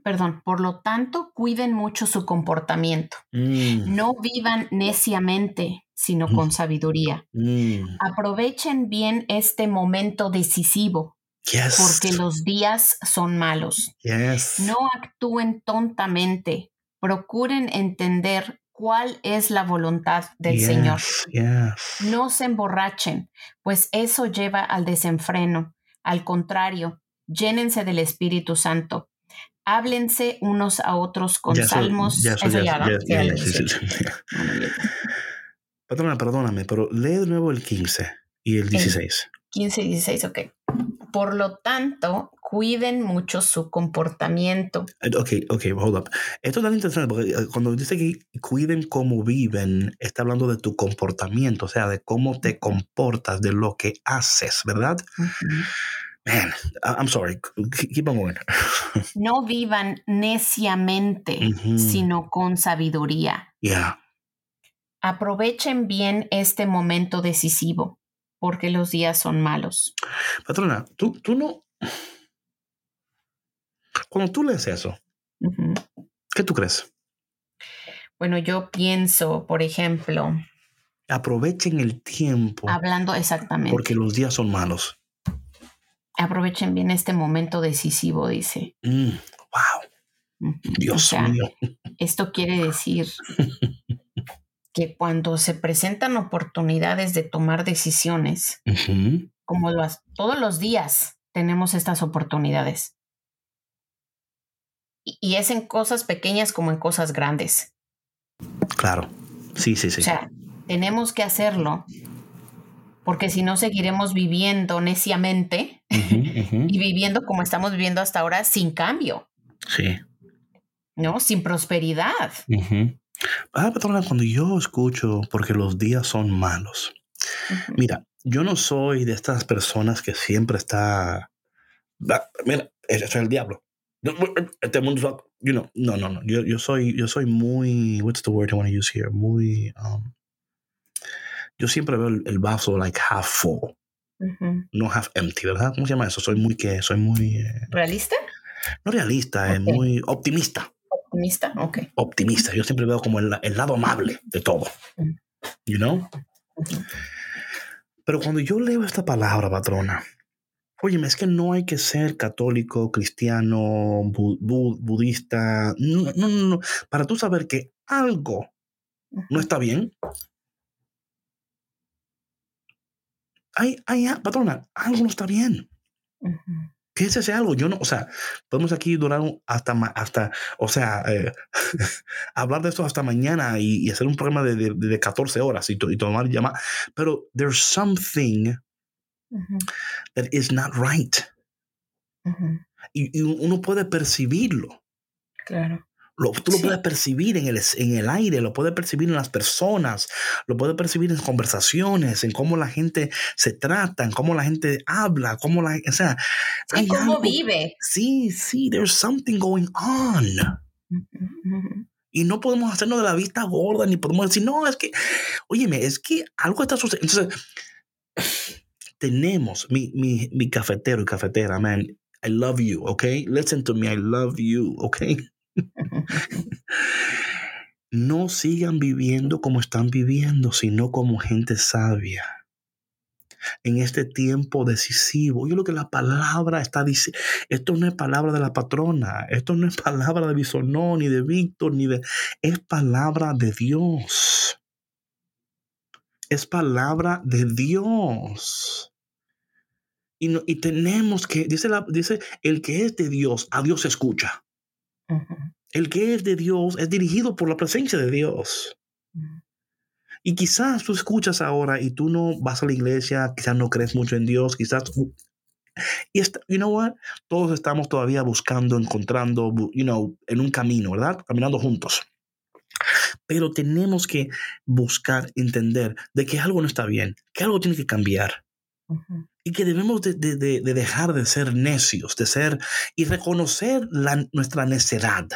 perdón, por lo tanto, cuiden mucho su comportamiento. Mm. No vivan neciamente, sino mm. con sabiduría. Mm. Aprovechen bien este momento decisivo, porque los días son malos. No actúen tontamente, procuren entender cuál es la voluntad del Señor. No se emborrachen, pues eso lleva al desenfreno. Al contrario, llénense del Espíritu Santo háblense unos a otros con salmos. Ya, Eso ya, Perdóname, perdóname, pero lee de nuevo el 15 y el 16. 15 y 16, ok. Por lo tanto, cuiden mucho su comportamiento. Eh, ok, ok, hold up. Esto es tan interesante porque eh, cuando dice que cuiden cómo viven, está hablando de tu comportamiento, o sea, de cómo te comportas, de lo que haces, ¿verdad? Man, I'm sorry. Keep on going. no vivan neciamente, sino con sabiduría. Yeah. Aprovechen bien este momento decisivo, porque los días son malos. Patrona, tú, tú no. Cuando tú lees eso, ¿qué tú crees? Bueno, yo pienso, por ejemplo. Aprovechen el tiempo. Hablando exactamente. Porque los días son malos. Aprovechen bien este momento decisivo, dice. Mm, wow. Dios mío. Esto quiere decir que cuando se presentan oportunidades de tomar decisiones, como todos los días tenemos estas oportunidades. Y, es en cosas pequeñas como en cosas grandes. Claro. Sí, sí, sí. O sea, tenemos que hacerlo porque si no seguiremos viviendo neciamente y viviendo como estamos viviendo hasta ahora sin cambio. Sí. ¿No? Sin prosperidad. Ah, patrona, cuando yo escucho porque los días son malos, mira, yo no soy de estas personas que siempre está, mira, ese es el diablo. Este mundo, you know, no, no, no. Yo, yo soy, yo soy muy, what's the word I want to use here? Muy, um, yo siempre veo el, vaso like half full, no half empty, ¿verdad? ¿Cómo se llama eso? Soy muy que, soy muy... Eh, ¿Realista? No realista, es muy optimista. Optimista, ok. Optimista. Yo siempre veo como el, lado amable de todo. You know? Pero cuando yo leo esta palabra, patrona, oye, es que no hay que ser católico, cristiano, budista. No, no, no, no. Para tú saber que algo no está bien, ay, ay, patrona, algo no está bien. ¿Qué es ese algo? Yo no, o sea, podemos aquí durar hasta, hasta o sea, eh, hablar de esto hasta mañana y, hacer un programa de, de, 14 horas y, y tomar llamadas, pero there's something that is not right. y, uno puede percibirlo. Claro tú lo puedes percibir en el, en el aire, lo puedes percibir en las personas, lo puedes percibir en conversaciones, en cómo la gente se trata, en cómo la gente habla, cómo la, o sea, en cómo vive. Sí, sí, there's something going on. Y no podemos hacernos de la vista gorda, ni podemos decir, no, es que, óyeme, es que algo está sucediendo. Entonces, tenemos mi, mi, mi cafetero y cafetera, man, I love you, okay? Listen to me, I love you, okay? no sigan viviendo como están viviendo, sino como gente sabia. En este tiempo decisivo, yo lo que la palabra está diciendo, esto no es palabra de la patrona, esto no es palabra de Bisonó, ni de Víctor, ni de, es palabra de Dios. Es palabra de Dios. Y, y tenemos que, dice, la, dice, el que es de Dios, a Dios escucha. El que es de Dios es dirigido por la presencia de Dios. Y quizás tú escuchas ahora y tú no vas a la iglesia, quizás no crees mucho en Dios, quizás... Y está, you know what? Todos estamos todavía buscando, encontrando, you know, en un camino, ¿verdad? Caminando juntos. Pero tenemos que buscar entender de que algo no está bien, que algo tiene que cambiar. Y que debemos de, de, de, dejar de ser necios, de ser y reconocer la, nuestra necedad.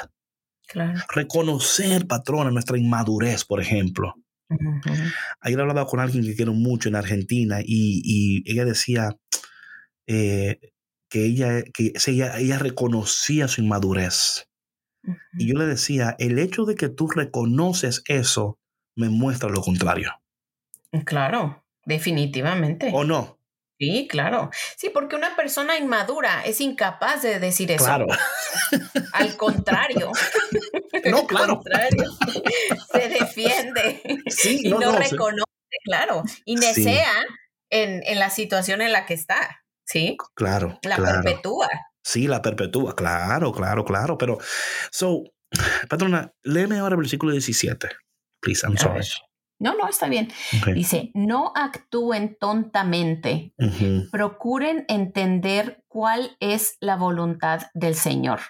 Reconocer, patrona, nuestra inmadurez, por ejemplo. Ayer hablaba con alguien que quiero mucho en Argentina y, y ella decía eh, que, ella, que ella, ella reconocía su inmadurez. Y yo le decía, el hecho de que tú reconoces eso me muestra lo contrario. Claro, definitivamente. ¿O no? Sí, claro. Sí, porque una persona inmadura es incapaz de decir eso. Claro. Al contrario. No, claro. se defiende sí, y no, reconoce, claro. Y desea en, en, la situación en la que está. ¿Sí? Claro. La perpetúa. Sí, la perpetúa. Claro, claro, claro. Pero, so, patrona, léeme ahora el versículo 17. Please, I'm sorry. No, no, está bien. Dice, no actúen tontamente, procuren entender cuál es la voluntad del Señor.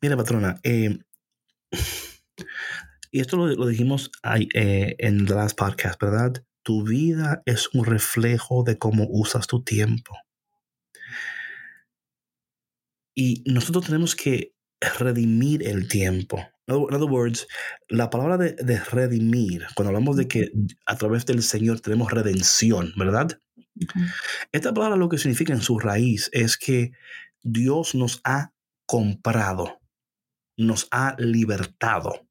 Mira, patrona, eh, y esto lo, dijimos eh, en el last podcast, ¿verdad? Tu vida es un reflejo de cómo usas tu tiempo. Y nosotros tenemos que redimir el tiempo. In other words, la palabra de, redimir, cuando hablamos de que a través del Señor tenemos redención, ¿verdad? Esta palabra lo que significa en su raíz es que Dios nos ha comprado, nos ha libertado.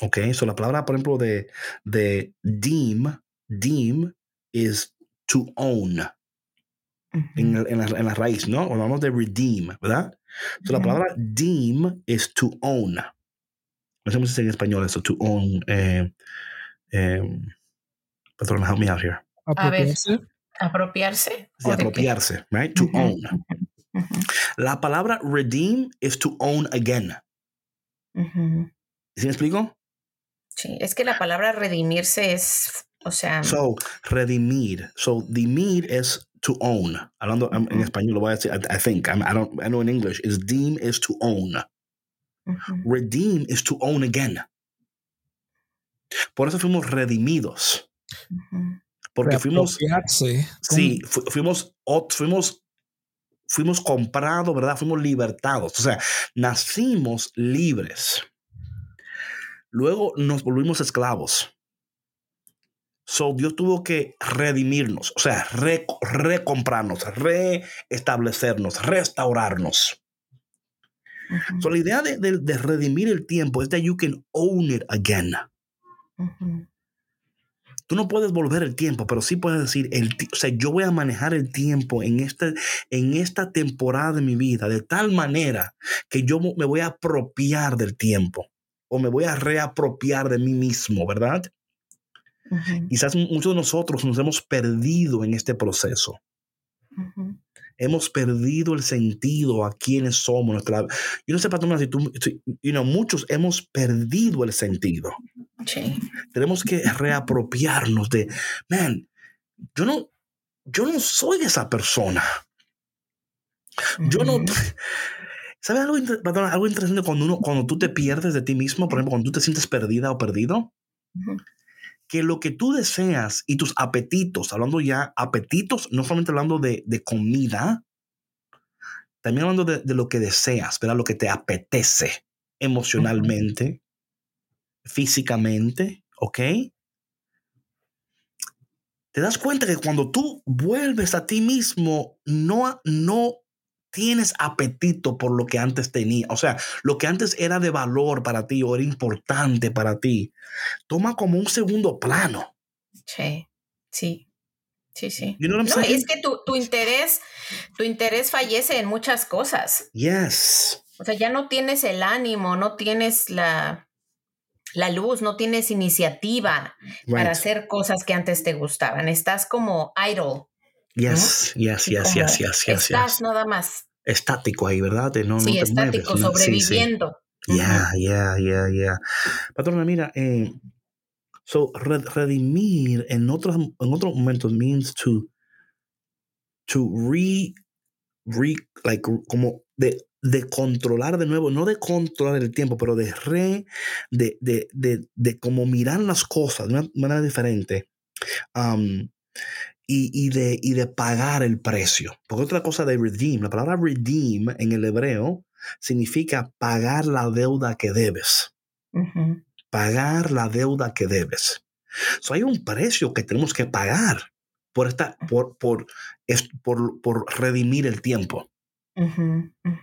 Ok, so la palabra, por ejemplo, de, de deem, deem is to own. en, la, raíz, ¿no? O hablamos de redeem, ¿verdad? So la palabra deem is to own. No sé se dice en español eso, to own. Eh, eh, help me out here. Apropiarse. Apropiarse. Sí, apropiarse, right? To own. La palabra redeem is to own again. ¿Sí me explico? Sí, es que la palabra redimirse es, o sea. So, redimir. So, dimir es to own. Hablando en español, lo voy a decir, I, think, I, don't, I know in English, is deem is to own. Redeem is to own again. Por eso fuimos redimidos. Porque fuimos. Sí, fuimos, fuimos, fuimos comprados, ¿verdad? Fuimos libertados. O sea, nacimos libres. Luego nos volvimos esclavos. So Dios tuvo que redimirnos, o sea, recomprarnos, reestablecernos, restaurarnos. So, la idea de, de, redimir el tiempo es que you can own it again. Tú no puedes volver el tiempo, pero sí puedes decir, el, o sea, yo voy a manejar el tiempo en, este, en esta temporada de mi vida de tal manera que yo me voy a apropiar del tiempo o me voy a reapropiar de mí mismo, ¿verdad? Quizás muchos de nosotros nos hemos perdido en este proceso. Hemos perdido el sentido a quienes somos. Nuestra, yo no sé, Patrona, si tú, you muchos hemos perdido el sentido. Sí. Tenemos que reapropiarnos de, man, yo no, yo no soy esa persona. Yo no... ¿Sabes algo, algo interesante cuando, uno, cuando tú te pierdes de ti mismo? Por ejemplo, cuando tú te sientes perdida o perdido que lo que tú deseas y tus apetitos, hablando ya apetitos, no solamente hablando de, comida, también hablando de, lo que deseas, ¿verdad? Lo que te apetece emocionalmente, físicamente, ¿ok? te das cuenta que cuando tú vuelves a ti mismo, no, no tienes apetito por lo que antes tenía. O sea, lo que antes era de valor para ti o era importante para ti, toma como un segundo plano. Sí, sí. Sí, sí. no, es que tu, tu, interés, tu interés fallece en muchas cosas. Yes. O sea, ya no tienes el ánimo, no tienes la, la luz, no tienes iniciativa para hacer cosas que antes te gustaban. Estás como idle. Yes, yes, yes, yes, yes, yes, Estás nada más. Estático ahí, ¿verdad? No, sí, estático, sobreviviendo. Ya, ya, ya, ya. Patrona, mira, eh, so redimir en otros en otros momentos means to to re re like como de de controlar de nuevo, no de controlar el tiempo, pero de re, de, de, de, de como mirar las cosas de una manera diferente y, y, de, y de pagar el precio. Porque otra cosa de redeem, la palabra redeem en el hebreo significa pagar la deuda que debes. Pagar la deuda que debes. So, hay un precio que tenemos que pagar por, esta, por, por, por, por redimir el tiempo.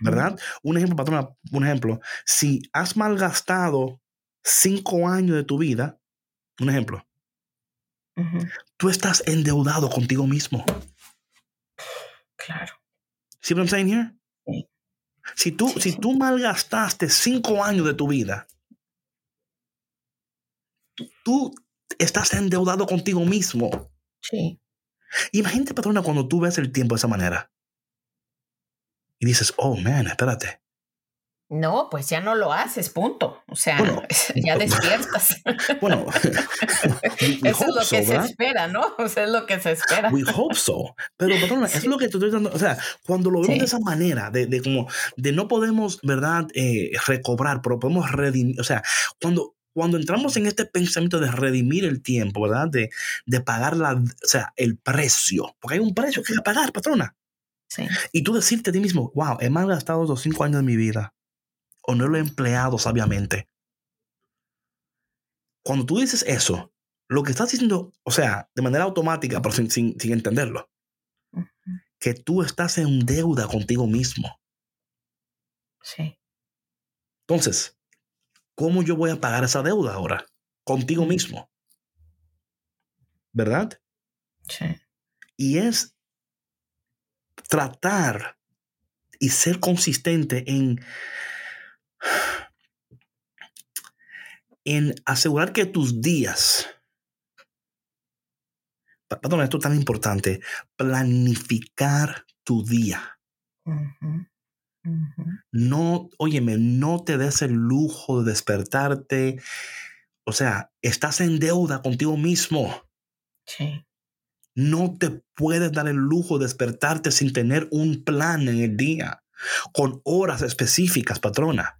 ¿Verdad? Un ejemplo, patrona, un ejemplo. Si has malgastado cinco años de tu vida, un ejemplo, tú estás endeudado contigo mismo. Claro. ¿Sí what I'm saying here? Si tú, si tú malgastaste cinco años de tu vida, tú estás endeudado contigo mismo. Sí. Imagínate, patrona, cuando tú ves el tiempo de esa manera y dices, oh, man, espérate. No, pues ya no lo haces, punto. O sea, ya despiertas. Bueno, eso es lo que se espera, ¿no? O sea, es lo que se espera. We hope so. Pero, patrona, es lo que te estoy dando. O sea, cuando lo vemos de esa manera, de, de, como, de no podemos, ¿verdad?, eh, recobrar, pero podemos redimir. O sea, cuando, cuando entramos en este pensamiento de redimir el tiempo, ¿verdad? De, de pagar la, o sea, el precio, porque hay un precio que hay que pagar, patrona. Y tú decirte a ti mismo, wow, he malgastado los cinco años de mi vida o no lo he empleado sabiamente. Cuando tú dices eso, lo que estás diciendo, o sea, de manera automática, pero sin, sin, entenderlo, que tú estás en deuda contigo mismo. Sí. Entonces, ¿cómo yo voy a pagar esa deuda ahora? Contigo mismo. ¿Verdad? Sí. Y es tratar y ser consistente en, en asegurar que tus días, perdón, esto es tan importante, planificar tu día. No, óyeme, no te des el lujo de despertarte. O sea, estás en deuda contigo mismo. Sí. No te puedes dar el lujo de despertarte sin tener un plan en el día, con horas específicas, patrona.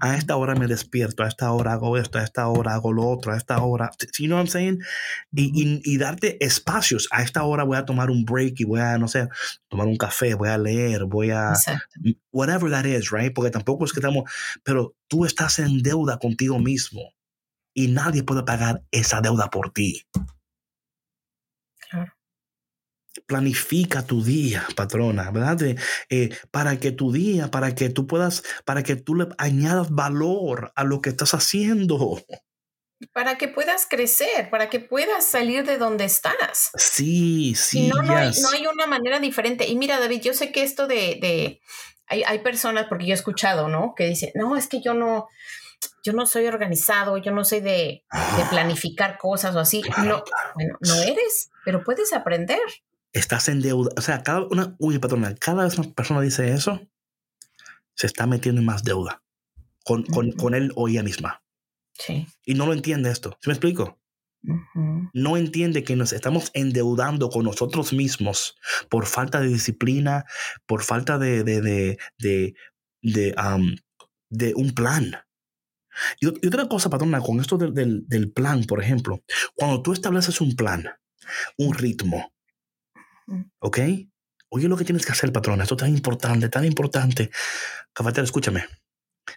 A esta hora me despierto, a esta hora hago esto, a esta hora hago lo otro, a esta hora. You know what I'm saying? Y, y, darte espacios. A esta hora voy a tomar un break y voy a, no sé, tomar un café, voy a leer, voy a. Whatever that is, right? Porque tampoco es que estamos. Pero tú estás en deuda contigo mismo y nadie puede pagar esa deuda por ti. Planifica tu día, patrona, ¿verdad? Eh, para que tu día, para que tú puedas, para que tú le añadas valor a lo que estás haciendo. Para que puedas crecer, para que puedas salir de donde estás. Sí, sí. no, no, hay, no, hay, una manera diferente. Y mira, David, yo sé que esto de, de hay, hay personas, porque yo he escuchado, ¿no? Que dicen, no, es que yo no, yo no soy organizado, yo no soy de, de ah. planificar cosas o así. no, bueno, no eres, pero puedes aprender. Estás en deuda. O sea, cada una, uy, patrona, cada vez una persona dice eso, se está metiendo en más deuda con, con, con él o ella misma. Sí. Y no lo entiende esto. ¿Sí me explico? No entiende que nos estamos endeudando con nosotros mismos por falta de disciplina, por falta de, de, de, de, de, de un plan. Y, otra cosa, patrona, con esto del, plan, por ejemplo, cuando tú estableces un plan, un ritmo, ¿ok? Oye lo que tienes que hacer, patrona, esto es tan importante, tan importante. Cafetero, escúchame.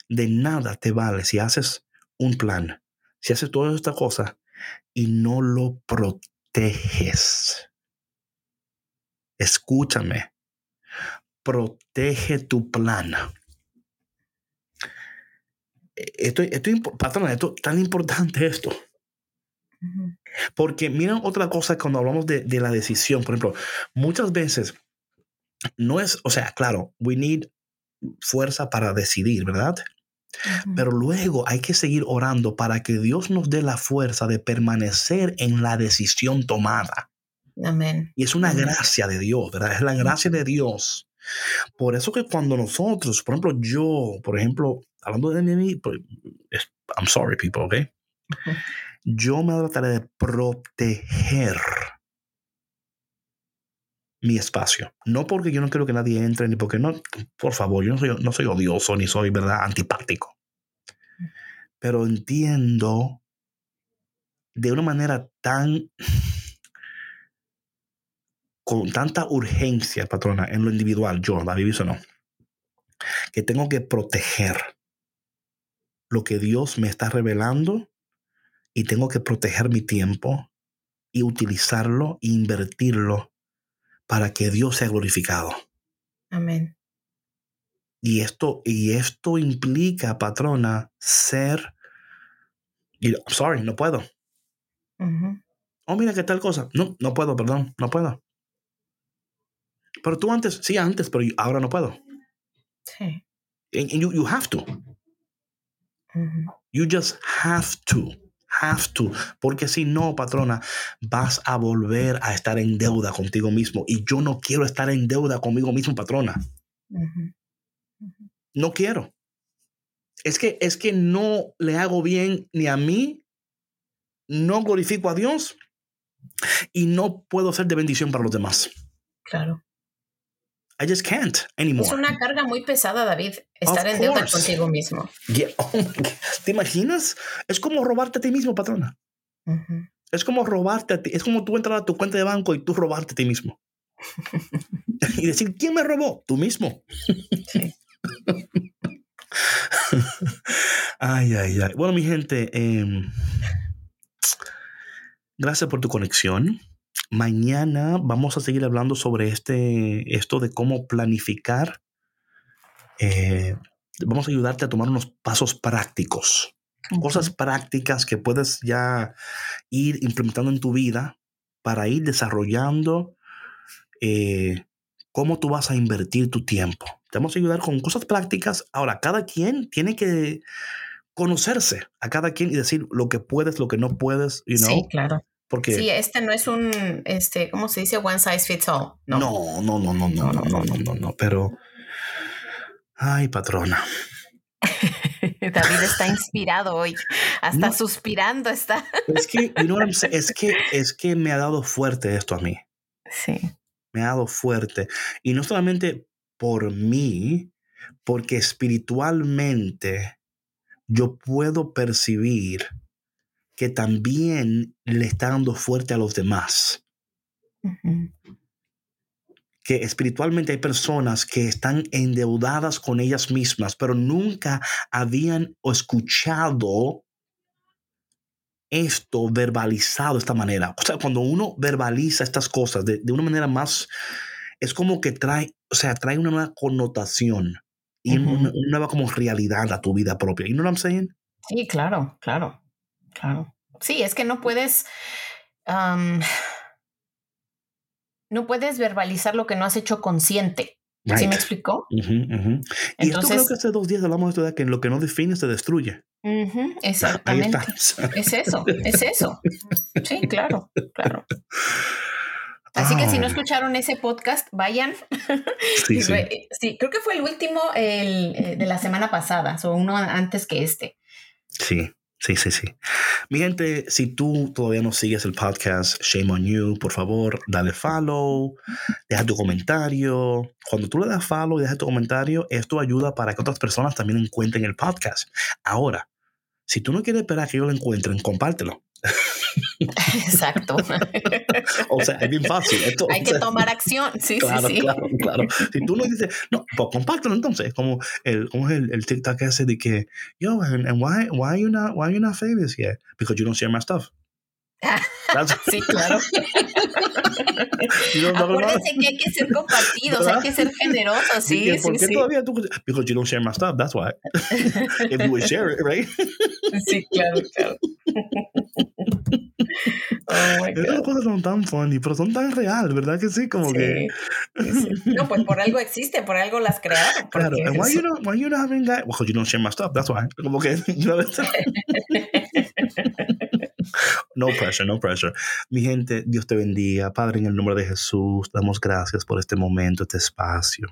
De nada te vale si haces un plan, si haces toda esta cosa y no lo proteges. Escúchame. Protege tu plan. Esto, esto, patrona, esto tan importante esto. Porque miren otra cosa cuando hablamos de, de, la decisión. Por ejemplo, muchas veces no es, o sea, claro, we need fuerza para decidir, ¿verdad? Pero luego hay que seguir orando para que Dios nos dé la fuerza de permanecer en la decisión tomada. Amén. Y es una gracia de Dios, ¿verdad? Es la gracia de Dios. Por eso que cuando nosotros, por ejemplo, yo, por ejemplo, hablando de mí, pues, I'm sorry, people, ¿ok? Yo me trataré de proteger mi espacio. No porque yo no quiero que nadie entre, ni porque no, por favor, yo no soy, odioso, ni soy, ¿verdad?, antipático. Pero entiendo de una manera tan, con tanta urgencia, patrona, en lo individual, yo, David no, que tengo que proteger lo que Dios me está revelando y tengo que proteger mi tiempo y utilizarlo e invertirlo para que Dios sea glorificado. Amén. Y esto, y esto implica, patrona, ser. I'm sorry, no puedo. Oh, mira qué tal cosa. No, no puedo, perdón, no puedo. Pero tú antes, sí, antes, pero ahora no puedo. Sí. And, you, you have to. You just have to have to, porque si no, patrona, vas a volver a estar en deuda contigo mismo. Y yo no quiero estar en deuda conmigo mismo, patrona. No quiero. Es que, es que no le hago bien ni a mí, no glorifico a Dios y no puedo ser de bendición para los demás. Claro. I just can't anymore. Es una carga muy pesada, David, estar en deuda contigo mismo. Oh ¿Te imaginas? Es como robarte a ti mismo, patrona. Es como robarte a ti. Es como tú entrar a tu cuenta de banco y tú robarte a ti mismo. y decir, ¿quién me robó? Tú mismo. ay, ay, ay. Bueno, mi gente, em, gracias por tu conexión. Mañana vamos a seguir hablando sobre este, esto de cómo planificar. Eh, vamos a ayudarte a tomar unos pasos prácticos, cosas prácticas que puedes ya ir implementando en tu vida para ir desarrollando eh, cómo tú vas a invertir tu tiempo. Te vamos a ayudar con cosas prácticas. Ahora, cada quien tiene que conocerse a cada quien y decir lo que puedes, lo que no puedes. You know? Sí, claro. Porque, sí, este no es un, este, ¿cómo se dice? One size fits all. No, no, no, no, no, no, no, no, no, no, pero, ay, patrona. David está inspirado hoy, hasta suspirando está. Es que, es que, es que me ha dado fuerte esto a mí. Sí. Me ha dado fuerte. Y no solamente por mí, porque espiritualmente yo puedo percibir que también le está dando fuerte a los demás. Que espiritualmente hay personas que están endeudadas con ellas mismas, pero nunca habían escuchado esto verbalizado de esta manera. O sea, cuando uno verbaliza estas cosas de, una manera más, es como que trae, o sea, trae una nueva connotación y una, nueva como realidad a tu vida propia. ¿Y no lo I'm saying? Sí, claro, claro. Claro. Sí, es que no puedes. no puedes verbalizar lo que no has hecho consciente. ¿Sí me explicó? Y esto creo que hace dos días hablamos de esto de que lo que no define se destruye. exactamente. Es eso, es eso. Sí, claro, claro. Así que si no escucharon ese podcast, vayan. Sí, sí. creo que fue el último el, eh, de la semana pasada, o uno antes que este. Sí. Sí, sí, sí. Mi gente, si tú todavía no sigues el podcast, shame on you, por favor, dale follow, deja tu comentario. Cuando tú le das follow y dejas tu comentario, esto ayuda para que otras personas también encuentren el podcast. Ahora, si tú no quieres esperar a que ellos lo encuentren, compártelo. Exacto. o sea, es bien fácil. Hay que tomar acción. Sí, claro, sí, sí. Claro, claro. Si tú no dices, no, pues compártelo entonces. Como el, como el, el TikTok ese de que, yo, and, why, why, are you not, why are you not famous yet? Because you don't share my stuff. Sí, claro. Acuérdense que hay que ser compartidos, hay que ser generosos, sí, sí, ¿Por qué sí. todavía tú? Because you don't share my stuff, that's why. If you would share it, right? sí, claro, claro. Oh Esas cosas son tan funny, pero son tan real, ¿verdad que sí? Como que. No, pues por algo existe, por algo las crearon. Claro, and why you not, why you not having that? Well, you don't share my stuff, that's why. Como que. No pressure, no pressure. Mi gente, Dios te bendiga. Padre, en el nombre de Jesús, damos gracias por este momento, este espacio.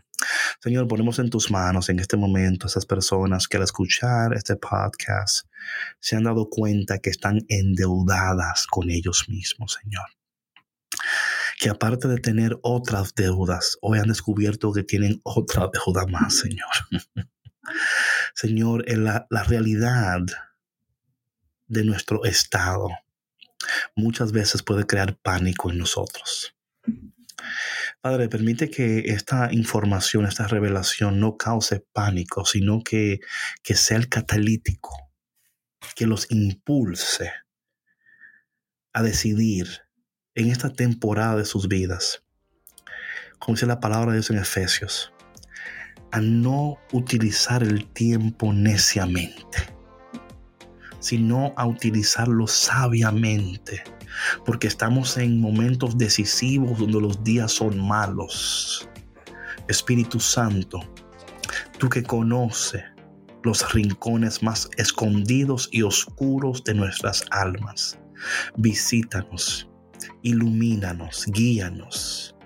Señor, ponemos en tus manos en este momento a esas personas que al escuchar este podcast se han dado cuenta que están endeudadas con ellos mismos, Señor. Que aparte de tener otras deudas, hoy han descubierto que tienen otra deuda más, Señor. Señor, en la, la realidad de nuestro estado muchas veces puede crear pánico en nosotros. Padre, permite que esta información, esta revelación no cause pánico, sino que, que sea el catalítico, que los impulse a decidir en esta temporada de sus vidas, como dice la palabra de Dios en Efesios, a no utilizar el tiempo neciamente sino a utilizarlo sabiamente, porque estamos en momentos decisivos donde los días son malos. Espíritu Santo, tú que conoces los rincones más escondidos y oscuros de nuestras almas, visítanos, ilumínanos, guíanos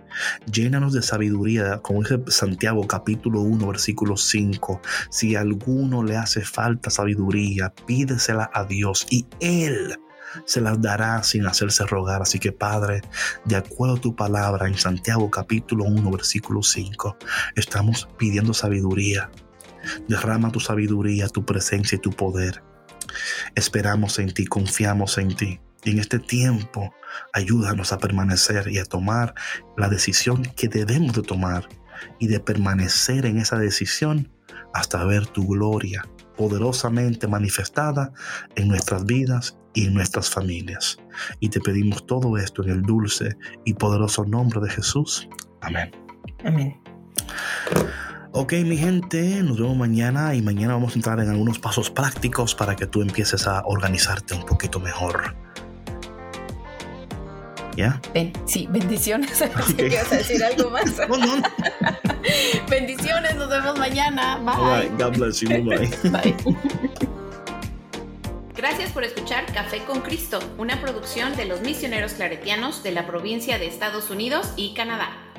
Llénanos de sabiduría, como dice Santiago capítulo 1, versículo 5. Si a alguno le hace falta sabiduría, pídesela a Dios y Él se las dará sin hacerse rogar. Así que Padre, de acuerdo a tu palabra en Santiago capítulo 1, versículo 5, estamos pidiendo sabiduría. Derrama tu sabiduría, tu presencia y tu poder. Esperamos en ti, confiamos en ti. Y en este tiempo, ayúdanos a permanecer y a tomar la decisión que debemos de tomar y de permanecer en esa decisión hasta ver tu gloria poderosamente manifestada en nuestras vidas y en nuestras familias. Y te pedimos todo esto en el dulce y poderoso nombre de Jesús. Amén. Amén. Ok, mi gente, nos vemos mañana y mañana vamos a entrar en algunos pasos prácticos para que tú empieces a organizarte un poquito mejor. ¿Ya? sí, bendiciones. Okay. ¿Quieres decir algo más? no, no. bendiciones, nos vemos mañana. Bye. God bless you. Bye. Bye. Gracias por escuchar Café con Cristo, una producción de los misioneros claretianos de la provincia de Estados Unidos y Canadá.